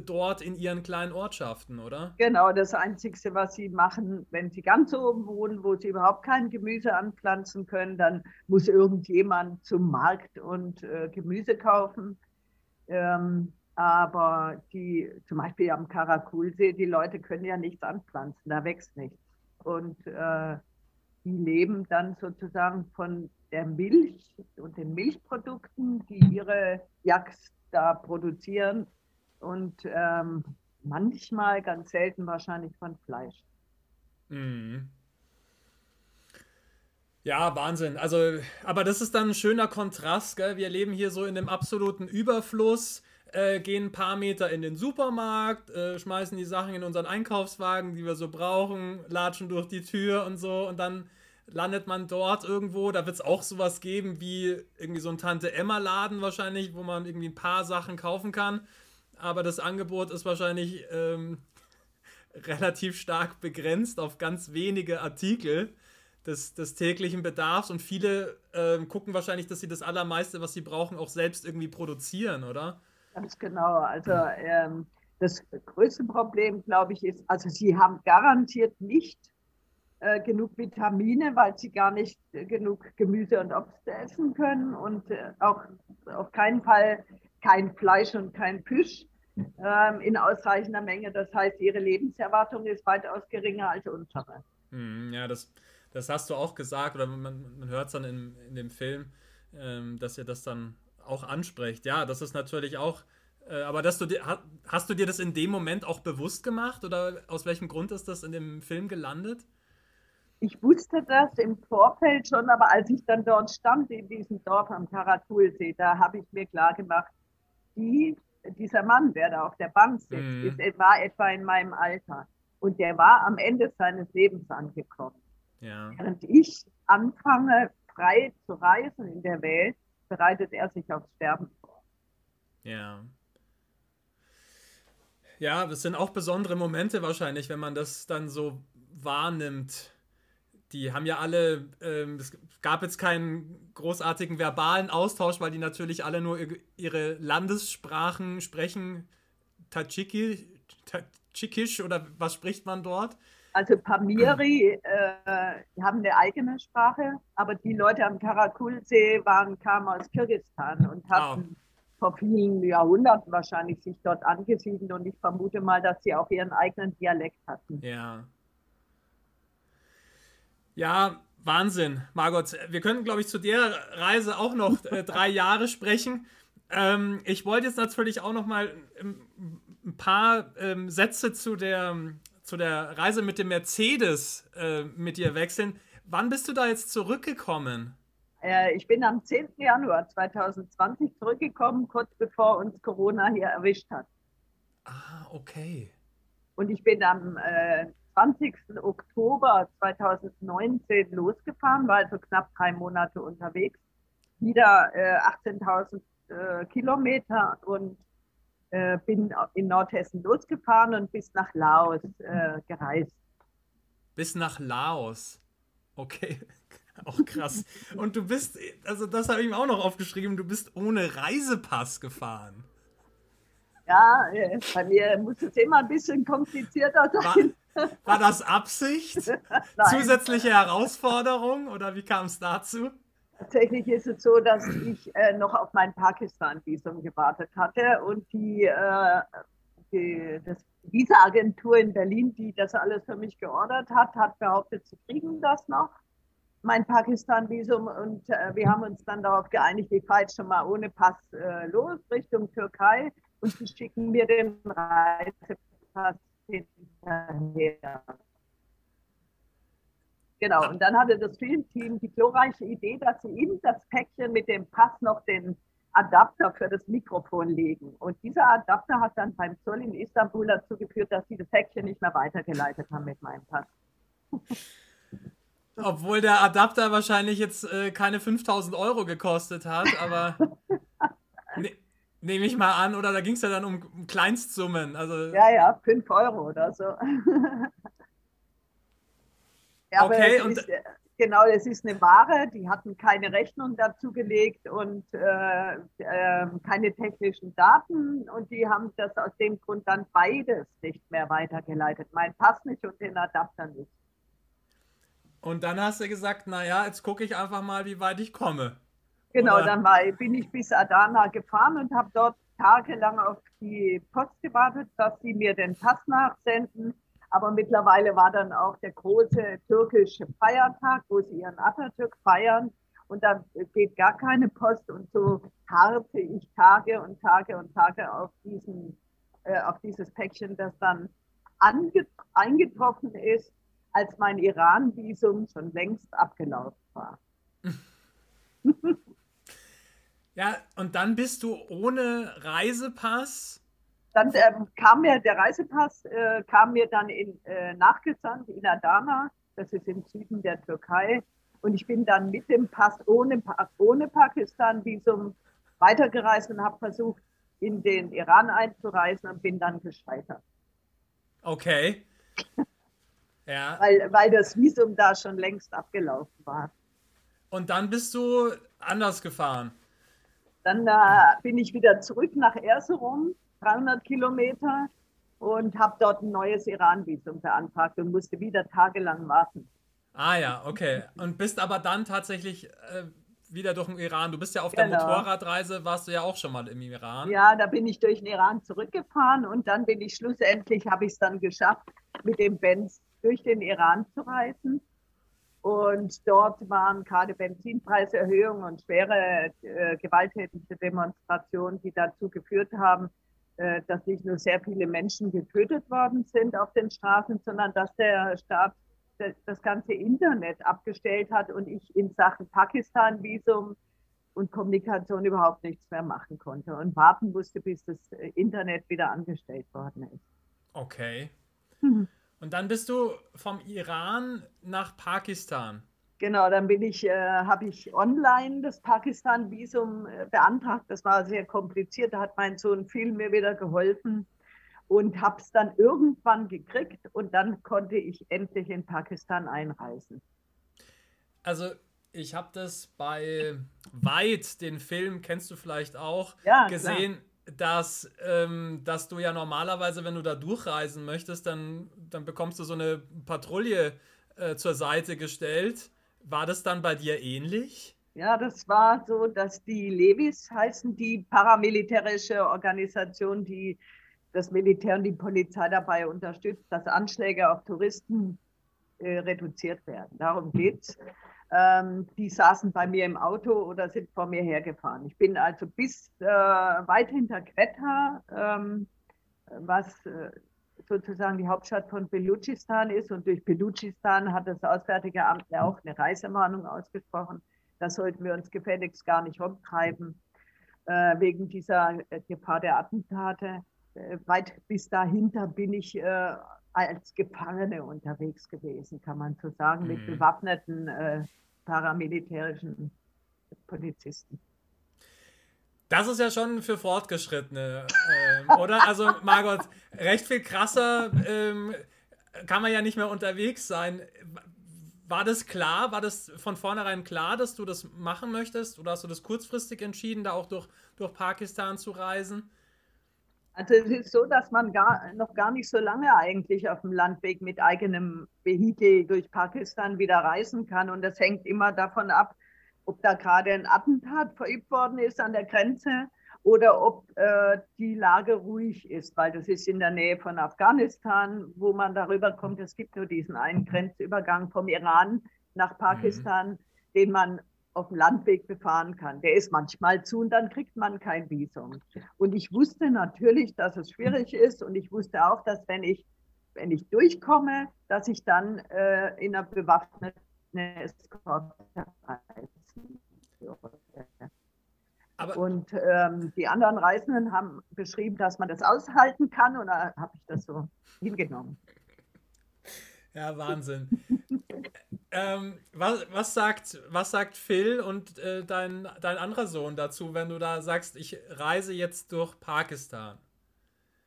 dort in ihren kleinen Ortschaften, oder? Genau, das Einzige, was sie machen, wenn sie ganz oben wohnen, wo sie überhaupt kein Gemüse anpflanzen können, dann muss irgendjemand zum Markt und äh, Gemüse kaufen. Ähm, aber die, zum Beispiel am Karakulsee, die Leute können ja nichts anpflanzen, da wächst nichts. Und äh, die leben dann sozusagen von der Milch und den Milchprodukten, die ihre Jacks da produzieren und ähm, manchmal, ganz selten wahrscheinlich von Fleisch. Mhm. Ja, Wahnsinn. Also, aber das ist dann ein schöner Kontrast, gell? Wir leben hier so in dem absoluten Überfluss, äh, gehen ein paar Meter in den Supermarkt, äh, schmeißen die Sachen in unseren Einkaufswagen, die wir so brauchen, latschen durch die Tür und so und dann landet man dort irgendwo. Da wird es auch sowas geben wie irgendwie so ein Tante-Emma-Laden wahrscheinlich, wo man irgendwie ein paar Sachen kaufen kann aber das Angebot ist wahrscheinlich ähm, [LAUGHS] relativ stark begrenzt auf ganz wenige Artikel des, des täglichen Bedarfs und viele ähm, gucken wahrscheinlich, dass sie das Allermeiste, was sie brauchen, auch selbst irgendwie produzieren, oder? Ganz genau. Also ähm, das größte Problem, glaube ich, ist, also sie haben garantiert nicht äh, genug Vitamine, weil sie gar nicht äh, genug Gemüse und Obst essen können und äh, auch auf keinen Fall kein Fleisch und kein Fisch ähm, in ausreichender Menge. Das heißt, ihre Lebenserwartung ist weitaus geringer als unsere. Hm, ja, das, das hast du auch gesagt, oder man, man hört es dann in, in dem Film, ähm, dass ihr das dann auch ansprecht. Ja, das ist natürlich auch, äh, aber dass du dir, hast du dir das in dem Moment auch bewusst gemacht oder aus welchem Grund ist das in dem Film gelandet? Ich wusste das im Vorfeld schon, aber als ich dann dort stand in diesem Dorf am Karatulsee, da habe ich mir klar gemacht, die, dieser Mann, der da auf der Bank sitzt, mhm. ist, war etwa in meinem Alter. Und der war am Ende seines Lebens angekommen. Ja. Während ich anfange, frei zu reisen in der Welt, bereitet er sich aufs Sterben vor. Ja. Ja, das sind auch besondere Momente wahrscheinlich, wenn man das dann so wahrnimmt die haben ja alle, ähm, es gab jetzt keinen großartigen verbalen Austausch, weil die natürlich alle nur ihre Landessprachen sprechen. Tadschiki, Tadschikisch oder was spricht man dort? Also Pamiri äh, haben eine eigene Sprache, aber die Leute am Karakulsee waren, kamen aus Kirgistan und hatten oh. vor vielen Jahrhunderten wahrscheinlich sich dort angesiedelt und ich vermute mal, dass sie auch ihren eigenen Dialekt hatten. Ja, ja, Wahnsinn, Margot. Wir können, glaube ich, zu der Reise auch noch äh, [LAUGHS] drei Jahre sprechen. Ähm, ich wollte jetzt natürlich auch noch mal ähm, ein paar ähm, Sätze zu der, zu der Reise mit dem Mercedes äh, mit dir wechseln. Wann bist du da jetzt zurückgekommen? Äh, ich bin am 10. Januar 2020 zurückgekommen, kurz bevor uns Corona hier erwischt hat. Ah, okay. Und ich bin am äh, 20. Oktober 2019 losgefahren, war also knapp drei Monate unterwegs, wieder äh, 18.000 äh, Kilometer und äh, bin in Nordhessen losgefahren und bis nach Laos äh, gereist. Bis nach Laos. Okay, [LAUGHS] auch krass. Und du bist, also das habe ich mir auch noch aufgeschrieben, du bist ohne Reisepass gefahren. Ja, äh, bei mir muss es immer ein bisschen komplizierter sein. War das Absicht? [LAUGHS] Zusätzliche Herausforderung oder wie kam es dazu? Tatsächlich ist es so, dass ich äh, noch auf mein Pakistan-Visum gewartet hatte und die, äh, die das, diese Agentur in Berlin, die das alles für mich geordert hat, hat behauptet, sie kriegen das noch, mein Pakistan-Visum. Und äh, wir haben uns dann darauf geeinigt, ich fahre jetzt schon mal ohne Pass äh, los Richtung Türkei und sie schicken mir den Reisepass hinterher. Genau, und dann hatte das Filmteam die glorreiche Idee, dass sie in das Päckchen mit dem Pass noch den Adapter für das Mikrofon legen. Und dieser Adapter hat dann beim Zoll in Istanbul dazu geführt, dass sie das Päckchen nicht mehr weitergeleitet haben mit meinem Pass. [LAUGHS] Obwohl der Adapter wahrscheinlich jetzt äh, keine 5000 Euro gekostet hat, aber [LAUGHS] ne, nehme ich mal an, oder da ging es ja dann um, um Kleinstsummen. Also, ja, ja, 5 Euro oder so. [LAUGHS] ja, okay, und ist, Genau, es ist eine Ware, die hatten keine Rechnung dazu gelegt und äh, äh, keine technischen Daten und die haben das aus dem Grund dann beides nicht mehr weitergeleitet. Mein Pass nicht und den Adapter nicht. Und dann hast du gesagt, naja, jetzt gucke ich einfach mal, wie weit ich komme. Genau, Oder? dann war, bin ich bis Adana gefahren und habe dort tagelang auf die Post gewartet, dass sie mir den Pass nachsenden aber mittlerweile war dann auch der große türkische Feiertag, wo sie ihren Atatürk feiern. Und da geht gar keine Post. Und so harte ich Tage und Tage und Tage auf, diesen, äh, auf dieses Päckchen, das dann eingetroffen ist, als mein Iran-Visum schon längst abgelaufen war. [LAUGHS] [LAUGHS] ja, und dann bist du ohne Reisepass dann ähm, kam mir der Reisepass, äh, kam mir dann in, äh, nachgesandt in Adana, das ist im Süden der Türkei. Und ich bin dann mit dem Pass ohne, ohne Pakistan-Visum weitergereist und habe versucht, in den Iran einzureisen und bin dann gescheitert. Okay. [LAUGHS] ja. Weil, weil das Visum da schon längst abgelaufen war. Und dann bist du anders gefahren? Dann äh, bin ich wieder zurück nach Erzurum 300 Kilometer und habe dort ein neues Iran-Visum beantragt und musste wieder tagelang warten. Ah ja, okay. Und bist aber dann tatsächlich äh, wieder durch den Iran. Du bist ja auf genau. der Motorradreise, warst du ja auch schon mal im Iran. Ja, da bin ich durch den Iran zurückgefahren und dann bin ich schlussendlich, habe ich es dann geschafft, mit dem Benz durch den Iran zu reisen. Und dort waren gerade Benzinpreiserhöhungen und schwere äh, gewalttätige Demonstrationen, die dazu geführt haben, äh, dass nicht nur sehr viele Menschen getötet worden sind auf den Straßen, sondern dass der Staat das ganze Internet abgestellt hat und ich in Sachen Pakistan-Visum und Kommunikation überhaupt nichts mehr machen konnte und warten musste, bis das Internet wieder angestellt worden ist. Okay. Mhm. Und dann bist du vom Iran nach Pakistan. Genau, dann bin ich, äh, habe ich online das Pakistan-Visum äh, beantragt. Das war sehr kompliziert. Da hat mein Sohn viel mir wieder geholfen und habe es dann irgendwann gekriegt und dann konnte ich endlich in Pakistan einreisen. Also ich habe das bei Weit, den Film kennst du vielleicht auch, ja, gesehen. Dass, ähm, dass du ja normalerweise, wenn du da durchreisen möchtest, dann, dann bekommst du so eine Patrouille äh, zur Seite gestellt war das dann bei dir ähnlich? Ja, das war so, dass die Levis heißen, die paramilitärische Organisation, die das Militär und die Polizei dabei unterstützt, dass Anschläge auf Touristen äh, reduziert werden. Darum geht es. Ähm, die saßen bei mir im Auto oder sind vor mir hergefahren. Ich bin also bis äh, weit hinter Quetta, ähm, was äh, sozusagen die Hauptstadt von Belutschistan ist und durch Belutschistan hat das Auswärtige Amt ja auch eine Reisewarnung ausgesprochen. Da sollten wir uns gefälligst gar nicht rumtreiben äh, wegen dieser äh, Gefahr der Attentate. Äh, weit bis dahinter bin ich äh, als Gefangene unterwegs gewesen, kann man so sagen, mhm. mit bewaffneten äh, paramilitärischen Polizisten. Das ist ja schon für Fortgeschrittene, ähm, oder? Also, Margot, recht viel krasser ähm, kann man ja nicht mehr unterwegs sein. War das klar? War das von vornherein klar, dass du das machen möchtest? Oder hast du das kurzfristig entschieden, da auch durch, durch Pakistan zu reisen? Also es ist so, dass man gar, noch gar nicht so lange eigentlich auf dem Landweg mit eigenem Vehikel durch Pakistan wieder reisen kann. Und das hängt immer davon ab, ob da gerade ein Attentat verübt worden ist an der Grenze oder ob äh, die Lage ruhig ist, weil das ist in der Nähe von Afghanistan, wo man darüber kommt. Es gibt nur diesen einen Grenzübergang vom Iran nach mhm. Pakistan, mhm. den man auf dem Landweg befahren kann. Der ist manchmal zu und dann kriegt man kein Visum. Und ich wusste natürlich, dass es schwierig ist und ich wusste auch, dass wenn ich, wenn ich durchkomme, dass ich dann äh, in einer bewaffneten Eskorte reisen würde. Aber und ähm, die anderen Reisenden haben beschrieben, dass man das aushalten kann und da habe ich das so hingenommen. Ja, Wahnsinn. ähm, was, was, sagt, was sagt Phil und äh, dein, dein anderer Sohn dazu, wenn du da sagst, ich reise jetzt durch Pakistan?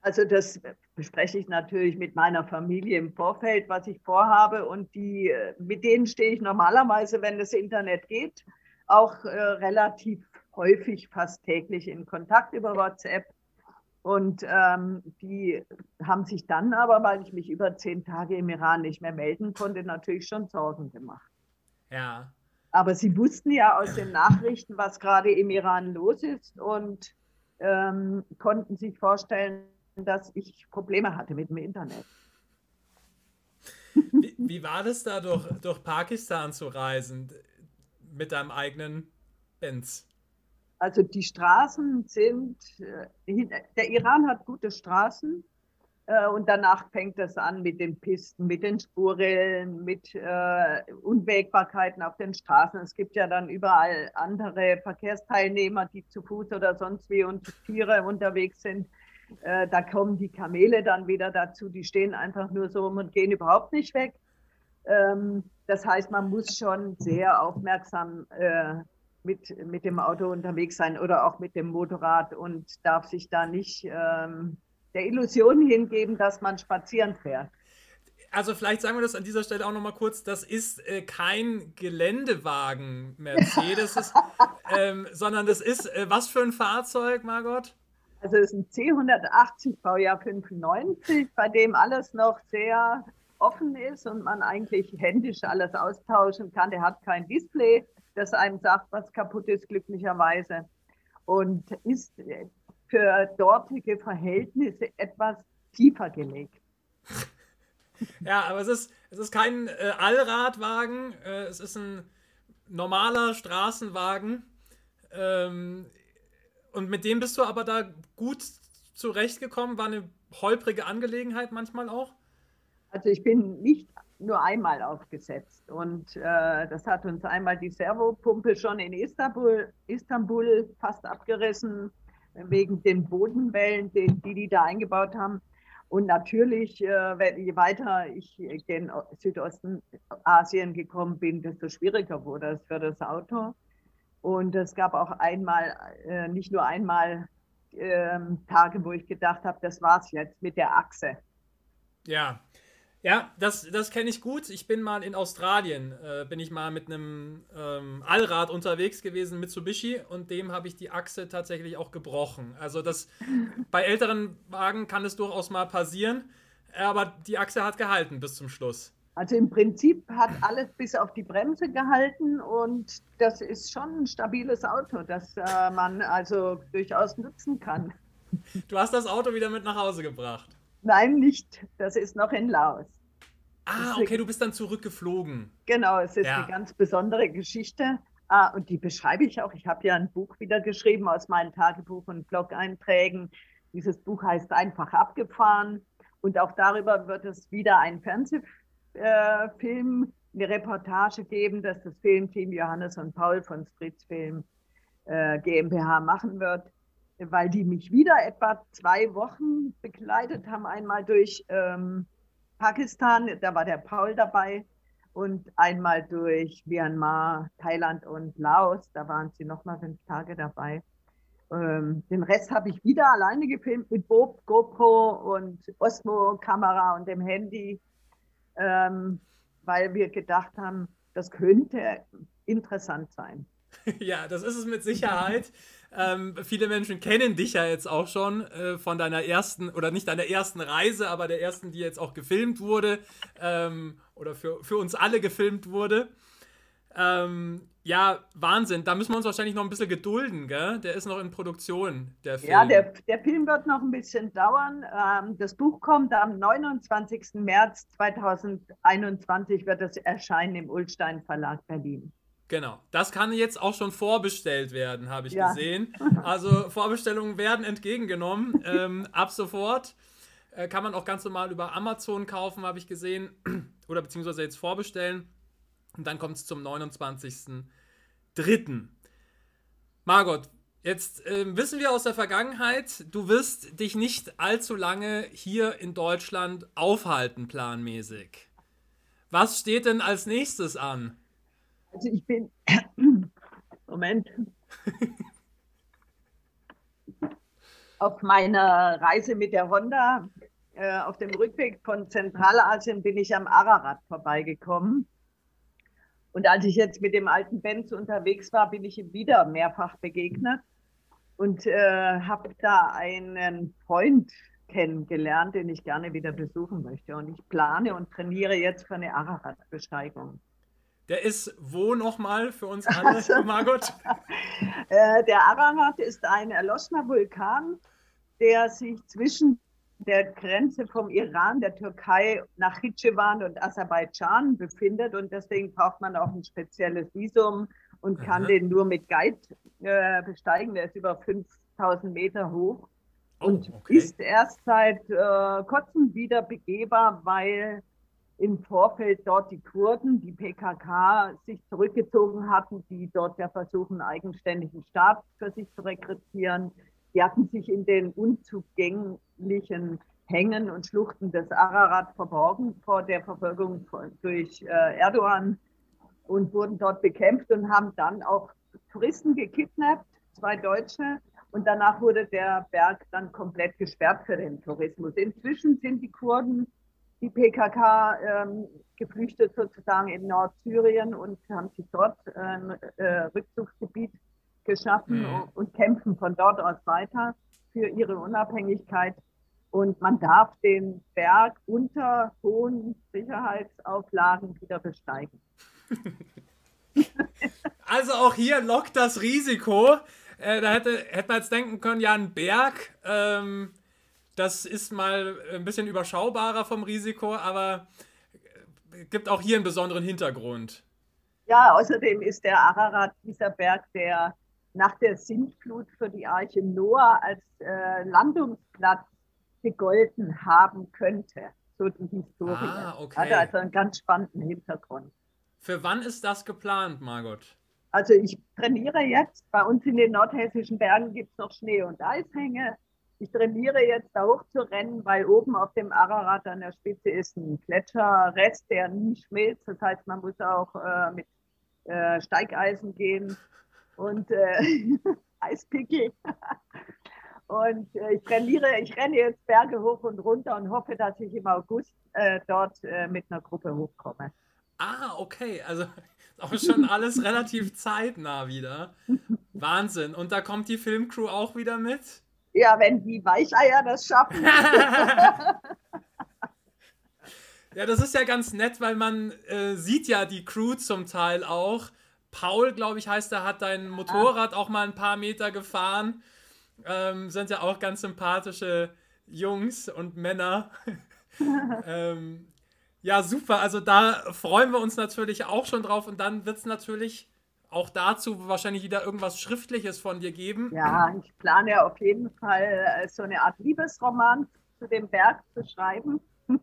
Also das bespreche ich natürlich mit meiner Familie im Vorfeld, was ich vorhabe und die, äh, mit denen stehe ich normalerweise, wenn das Internet geht, auch äh, relativ häufig, fast täglich in Kontakt über WhatsApp. Und ähm, die haben sich dann aber, weil ich mich über zehn Tage im Iran nicht mehr melden konnte, natürlich schon Sorgen gemacht. Ja. Aber sie wussten ja aus den Nachrichten, was gerade im Iran los ist und ähm, konnten sich vorstellen, dass ich Probleme hatte mit dem Internet. Wie, wie war das da durch, durch Pakistan zu reisen mit deinem eigenen Benz? Also die Straßen sind, äh, der Iran hat gute Straßen äh, und danach fängt es an mit den Pisten, mit den Spurrillen, mit äh, Unwägbarkeiten auf den Straßen. Es gibt ja dann überall andere Verkehrsteilnehmer, die zu Fuß oder sonst wie und Tiere unterwegs sind. Da kommen die Kamele dann wieder dazu, die stehen einfach nur so rum und gehen überhaupt nicht weg. Ähm, das heißt, man muss schon sehr aufmerksam mit, mit dem Auto unterwegs sein oder auch mit dem Motorrad und darf sich da nicht ähm, der Illusion hingeben, dass man spazieren fährt. Also vielleicht sagen wir das an dieser Stelle auch nochmal kurz, das ist äh, kein Geländewagen Mercedes, ist, [LAUGHS] ähm, sondern das ist, äh, was für ein Fahrzeug, Margot? Also es ist ein C180 Baujahr 95, bei dem alles noch sehr offen ist und man eigentlich händisch alles austauschen kann. Der hat kein Display, das einem sagt, was kaputt ist, glücklicherweise. Und ist für dortige Verhältnisse etwas tiefer gelegt. [LAUGHS] Ja, aber es ist, es ist kein äh, Allradwagen, äh, es ist ein normaler Straßenwagen. Ähm, und mit dem bist du aber da gut zurechtgekommen? War eine holprige Angelegenheit manchmal auch? Also ich bin nicht nur einmal aufgesetzt. Und äh, das hat uns einmal die Servopumpe schon in Istanbul, Istanbul fast abgerissen, wegen den Bodenwellen, die, die die da eingebaut haben. Und natürlich, äh, je weiter ich in Südosten Asien gekommen bin, desto schwieriger wurde es für das Auto. Und es gab auch einmal, äh, nicht nur einmal äh, Tage, wo ich gedacht habe, das war's jetzt mit der Achse. Ja, ja, das, das kenne ich gut. Ich bin mal in Australien, äh, bin ich mal mit einem ähm, Allrad unterwegs gewesen, Mitsubishi, und dem habe ich die Achse tatsächlich auch gebrochen. Also das [LAUGHS] bei älteren Wagen kann es durchaus mal passieren, aber die Achse hat gehalten bis zum Schluss. Also im Prinzip hat alles bis auf die Bremse gehalten und das ist schon ein stabiles Auto, das äh, man also durchaus nutzen kann. Du hast das Auto wieder mit nach Hause gebracht. Nein, nicht. Das ist noch in Laos. Ah, okay, du bist dann zurückgeflogen. Genau, es ist ja. eine ganz besondere Geschichte. Ah, und die beschreibe ich auch. Ich habe ja ein Buch wieder geschrieben aus meinen Tagebuch- und Blog-Einträgen. Dieses Buch heißt Einfach abgefahren. Und auch darüber wird es wieder einen Fernsehfilm, äh, eine Reportage geben, dass das Filmteam Johannes und Paul von Spritz Film äh, GmbH machen wird weil die mich wieder etwa zwei Wochen begleitet haben, einmal durch ähm, Pakistan, da war der Paul dabei, und einmal durch Myanmar, Thailand und Laos, da waren sie nochmal fünf Tage dabei. Ähm, den Rest habe ich wieder alleine gefilmt mit Bob, GoPro und Osmo-Kamera und dem Handy, ähm, weil wir gedacht haben, das könnte interessant sein. [LAUGHS] Ja, das ist es mit Sicherheit. Ähm, viele Menschen kennen dich ja jetzt auch schon äh, von deiner ersten, oder nicht deiner ersten Reise, aber der ersten, die jetzt auch gefilmt wurde ähm, oder für, für uns alle gefilmt wurde. Ähm, Ja, Wahnsinn. Da müssen wir uns wahrscheinlich noch ein bisschen gedulden, gell? Der ist noch in Produktion, der Film. Ja, der, der Film wird noch ein bisschen dauern. Ähm, das Buch kommt am 29. März 2021, wird es erscheinen im Ulstein Verlag Berlin. Genau, das kann jetzt auch schon vorbestellt werden, habe ich ja. gesehen. Also Vorbestellungen werden entgegengenommen. ähm, ab sofort äh, kann man auch ganz normal über Amazon kaufen, habe ich gesehen. [CLEARS THROAT] Oder beziehungsweise jetzt vorbestellen. Und dann kommt es zum 29.03. Margot, jetzt äh, wissen wir aus der Vergangenheit, du wirst dich nicht allzu lange hier in Deutschland aufhalten, planmäßig. Was steht denn als nächstes an? Also ich bin, [COUGHS] Moment, [LAUGHS] auf meiner Reise mit der Honda, äh, auf dem Rückweg von Zentralasien bin ich am Ararat vorbeigekommen. Und als ich jetzt mit dem alten Benz unterwegs war, bin ich ihm wieder mehrfach begegnet und äh, habe da einen Freund kennengelernt, den ich gerne wieder besuchen möchte. Und ich plane und trainiere jetzt für eine Ararat-Besteigung. Der ist wo nochmal für uns [LAUGHS] alle, also, Margot? [LAUGHS] Äh, der Ararat ist ein erloschener Vulkan, der sich zwischen der Grenze vom Iran, der Türkei nach Hitschewan und Aserbaidschan befindet und deswegen braucht man auch ein spezielles Visum und kann Aha. den nur mit Guide äh, besteigen. Der ist über 5000 Meter hoch oh, und okay. ist erst seit äh, kurzem wieder begehbar, weil im Vorfeld dort die Kurden, die PKK, sich zurückgezogen hatten, die dort ja versuchen, eigenständigen Staat für sich zu rekrutieren. Die hatten sich in den unzugänglichen Hängen und Schluchten des Ararat verborgen vor der Verfolgung durch äh, Erdogan und wurden dort bekämpft und haben dann auch Touristen gekidnappt, zwei Deutsche. Und danach wurde der Berg dann komplett gesperrt für den Tourismus. Inzwischen sind die Kurden, die PKK, ähm, geflüchtet sozusagen in Nordsyrien und haben sich dort ein äh, Rückzugsgebiet geschaffen mhm. und kämpfen von dort aus weiter für ihre Unabhängigkeit. Und man darf den Berg unter hohen Sicherheitsauflagen wieder besteigen. [LAUGHS] also auch hier lockt das Risiko. Äh, da hätte, hätte man jetzt denken können, ja, ein Berg, ähm, das ist mal ein bisschen überschaubarer vom Risiko, aber gibt auch hier einen besonderen Hintergrund. Ja, außerdem ist der Ararat dieser Berg, der nach der Sintflut für die Arche Noah als äh, Landungsplatz gegolten haben könnte. So die Historie. Ah, okay. Hat also einen ganz spannenden Hintergrund. Für wann ist das geplant, Margot? Also ich trainiere jetzt. Bei uns in den nordhessischen Bergen gibt es noch Schnee- und Eishänge. Ich trainiere jetzt da hoch zu rennen, weil oben auf dem Ararat an der Spitze ist ein Gletscherrest, der nie schmilzt. Das heißt, man muss auch äh, mit äh, Steigeisen gehen und äh, [LAUGHS] Eispickel. und äh, ich trainiere, ich renne jetzt Berge hoch und runter und hoffe, dass ich im August äh, dort äh, mit einer Gruppe hochkomme. Ah, okay. Also [LAUGHS] auch schon alles relativ zeitnah wieder. [LAUGHS] Wahnsinn. Und da kommt die Filmcrew auch wieder mit? Ja, wenn die Weicheier das schaffen. [LAUGHS] ja, das ist ja ganz nett, weil man äh, sieht ja die Crew zum Teil auch. Paul, glaube ich, heißt er, hat dein Motorrad auch mal ein paar Meter gefahren. Ähm, sind ja auch ganz sympathische Jungs und Männer. [LAUGHS] ähm, ja, super. Also da freuen wir uns natürlich auch schon drauf. Und dann wird es natürlich auch dazu wahrscheinlich wieder irgendwas Schriftliches von dir geben. Ja, ich plane auf jeden Fall äh, so eine Art Liebesroman zu dem Berg zu schreiben. [LAUGHS]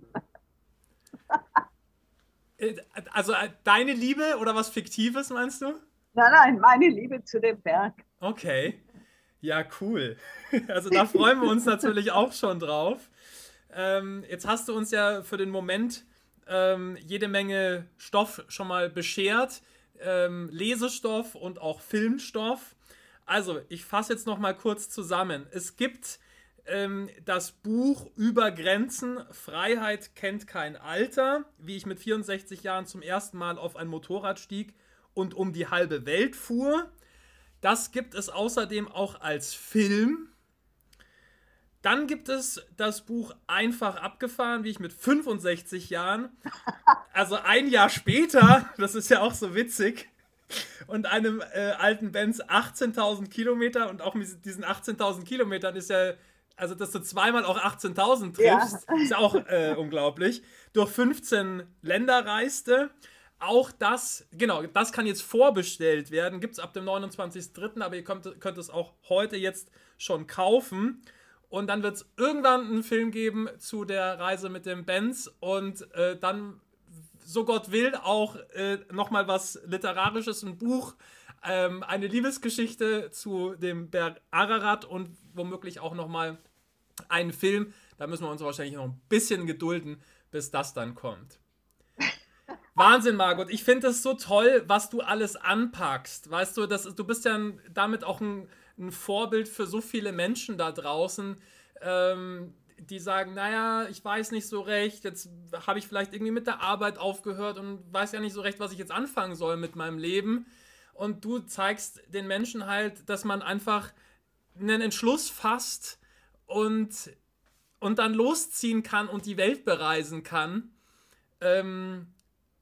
Äh, also äh, deine Liebe oder was Fiktives meinst du? Nein, nein, meine Liebe zu dem Berg. Okay. Ja, cool. [LAUGHS] Also da freuen wir uns [LAUGHS] natürlich auch schon drauf. Ähm, jetzt hast du uns ja für den Moment ähm, jede Menge Stoff schon mal beschert. Ähm, Lesestoff und auch Filmstoff. Also, ich fasse jetzt noch mal kurz zusammen. Es gibt ähm, das Buch Über Grenzen, Freiheit kennt kein Alter, wie ich mit 64 Jahren zum ersten Mal auf ein Motorrad stieg und um die halbe Welt fuhr. Das gibt es außerdem auch als Film. Dann gibt es das Buch Einfach abgefahren, wie ich mit 65 Jahren, [LAUGHS] also ein Jahr später, das ist ja auch so witzig, und einem äh, alten Benz 18.000 Kilometer und auch mit diesen 18.000 Kilometern ist ja, also dass du zweimal auch 18.000 triffst, ja. ist auch äh, unglaublich. Durch 15 Länder reiste. Auch das, genau, das kann jetzt vorbestellt werden. Gibt es ab dem 29.03., aber ihr könnt, könnt es auch heute jetzt schon kaufen. Und dann wird es irgendwann einen Film geben zu der Reise mit dem Benz und äh, dann, so Gott will, auch äh, nochmal was Literarisches, ein Buch, ähm, eine Liebesgeschichte zu dem Berg Ararat und womöglich auch nochmal einen Film. Da müssen wir uns wahrscheinlich noch ein bisschen gedulden, bis das dann kommt. [LAUGHS] Wahnsinn, Margot. Ich finde es so toll, was du alles anpackst. Weißt du, das, du bist ja damit auch ein ein Vorbild für so viele Menschen da draußen, ähm, die sagen, naja, ich weiß nicht so recht, jetzt habe ich vielleicht irgendwie mit der Arbeit aufgehört und weiß ja nicht so recht, was ich jetzt anfangen soll mit meinem Leben. Und du zeigst den Menschen halt, dass man einfach einen Entschluss fasst und, und dann losziehen kann und die Welt bereisen kann. Ähm,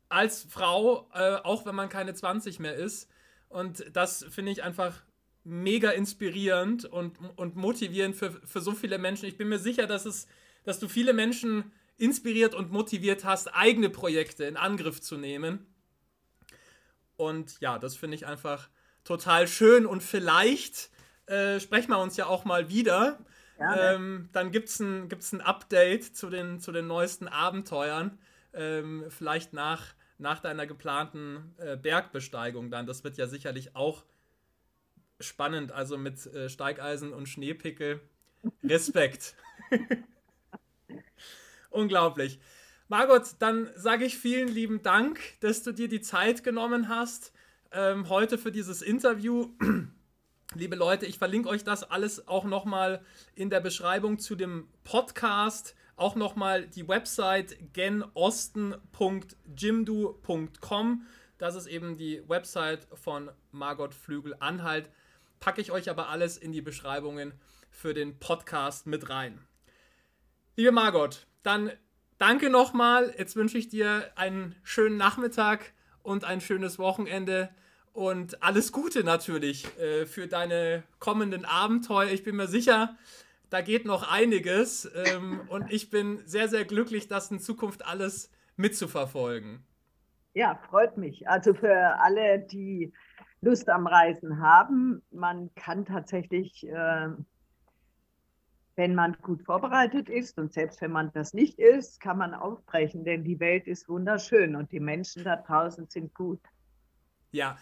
als Frau, äh, auch wenn man keine 20 mehr ist. Und das finde ich einfach mega inspirierend und, und motivierend für, für so viele Menschen. Ich bin mir sicher, dass, es, dass du viele Menschen inspiriert und motiviert hast, eigene Projekte in Angriff zu nehmen. Und ja, das finde ich einfach total schön. Und vielleicht äh, sprechen wir uns ja auch mal wieder. Ähm, dann gibt es ein, gibt's ein Update zu den, zu den neuesten Abenteuern. Ähm, vielleicht nach, nach deiner geplanten äh, Bergbesteigung dann. Das wird ja sicherlich auch spannend, also mit äh, Steigeisen und Schneepickel. Respekt. [LAUGHS] Unglaublich. Margot, dann sage ich vielen lieben Dank, dass du dir die Zeit genommen hast ähm, heute für dieses Interview. [CLEARS THROAT] Liebe Leute, ich verlinke euch das alles auch nochmal in der Beschreibung zu dem Podcast. Auch nochmal die Website genosten.jimdo.com. Das ist eben die Website von Margot Flügel-Anhalt packe ich euch aber alles in die Beschreibungen für den Podcast mit rein. Liebe Margot, dann danke nochmal. Jetzt wünsche ich dir einen schönen Nachmittag und ein schönes Wochenende und alles Gute natürlich äh, für deine kommenden Abenteuer. Ich bin mir sicher, da geht noch einiges ähm, und ich bin sehr, sehr glücklich, das in Zukunft alles mitzuverfolgen. Ja, freut mich. Also für alle, die Lust am Reisen haben. Man kann tatsächlich, äh, wenn man gut vorbereitet ist und selbst wenn man das nicht ist, kann man aufbrechen, denn die Welt ist wunderschön und die Menschen da draußen sind gut. Ja,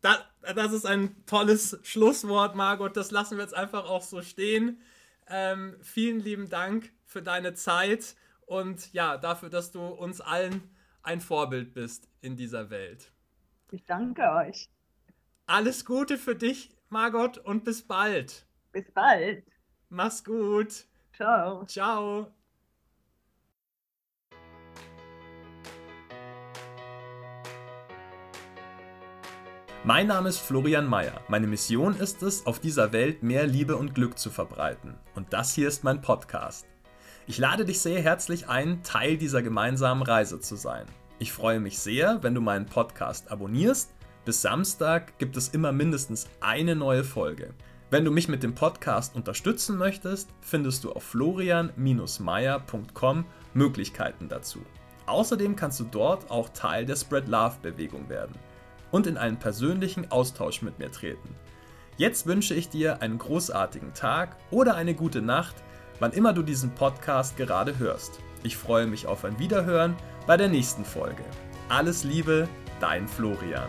das, das ist ein tolles Schlusswort, Margot. Das lassen wir jetzt einfach auch so stehen. Ähm, vielen lieben Dank für deine Zeit und ja, dafür, dass du uns allen ein Vorbild bist in dieser Welt. Ich danke euch. Alles Gute für dich, Margot, und bis bald. Bis bald. Mach's gut. Ciao. Ciao. Mein Name ist Florian Mayer. Meine Mission ist es, auf dieser Welt mehr Liebe und Glück zu verbreiten. Und das hier ist mein Podcast. Ich lade dich sehr herzlich ein, Teil dieser gemeinsamen Reise zu sein. Ich freue mich sehr, wenn du meinen Podcast abonnierst bis Samstag gibt es immer mindestens eine neue Folge. Wenn du mich mit dem Podcast unterstützen möchtest, findest du auf florian-meier.com Möglichkeiten dazu. Außerdem kannst du dort auch Teil der Spread Love Bewegung werden und in einen persönlichen Austausch mit mir treten. Jetzt wünsche ich dir einen großartigen Tag oder eine gute Nacht, wann immer du diesen Podcast gerade hörst. Ich freue mich auf ein Wiederhören bei der nächsten Folge. Alles Liebe, dein Florian.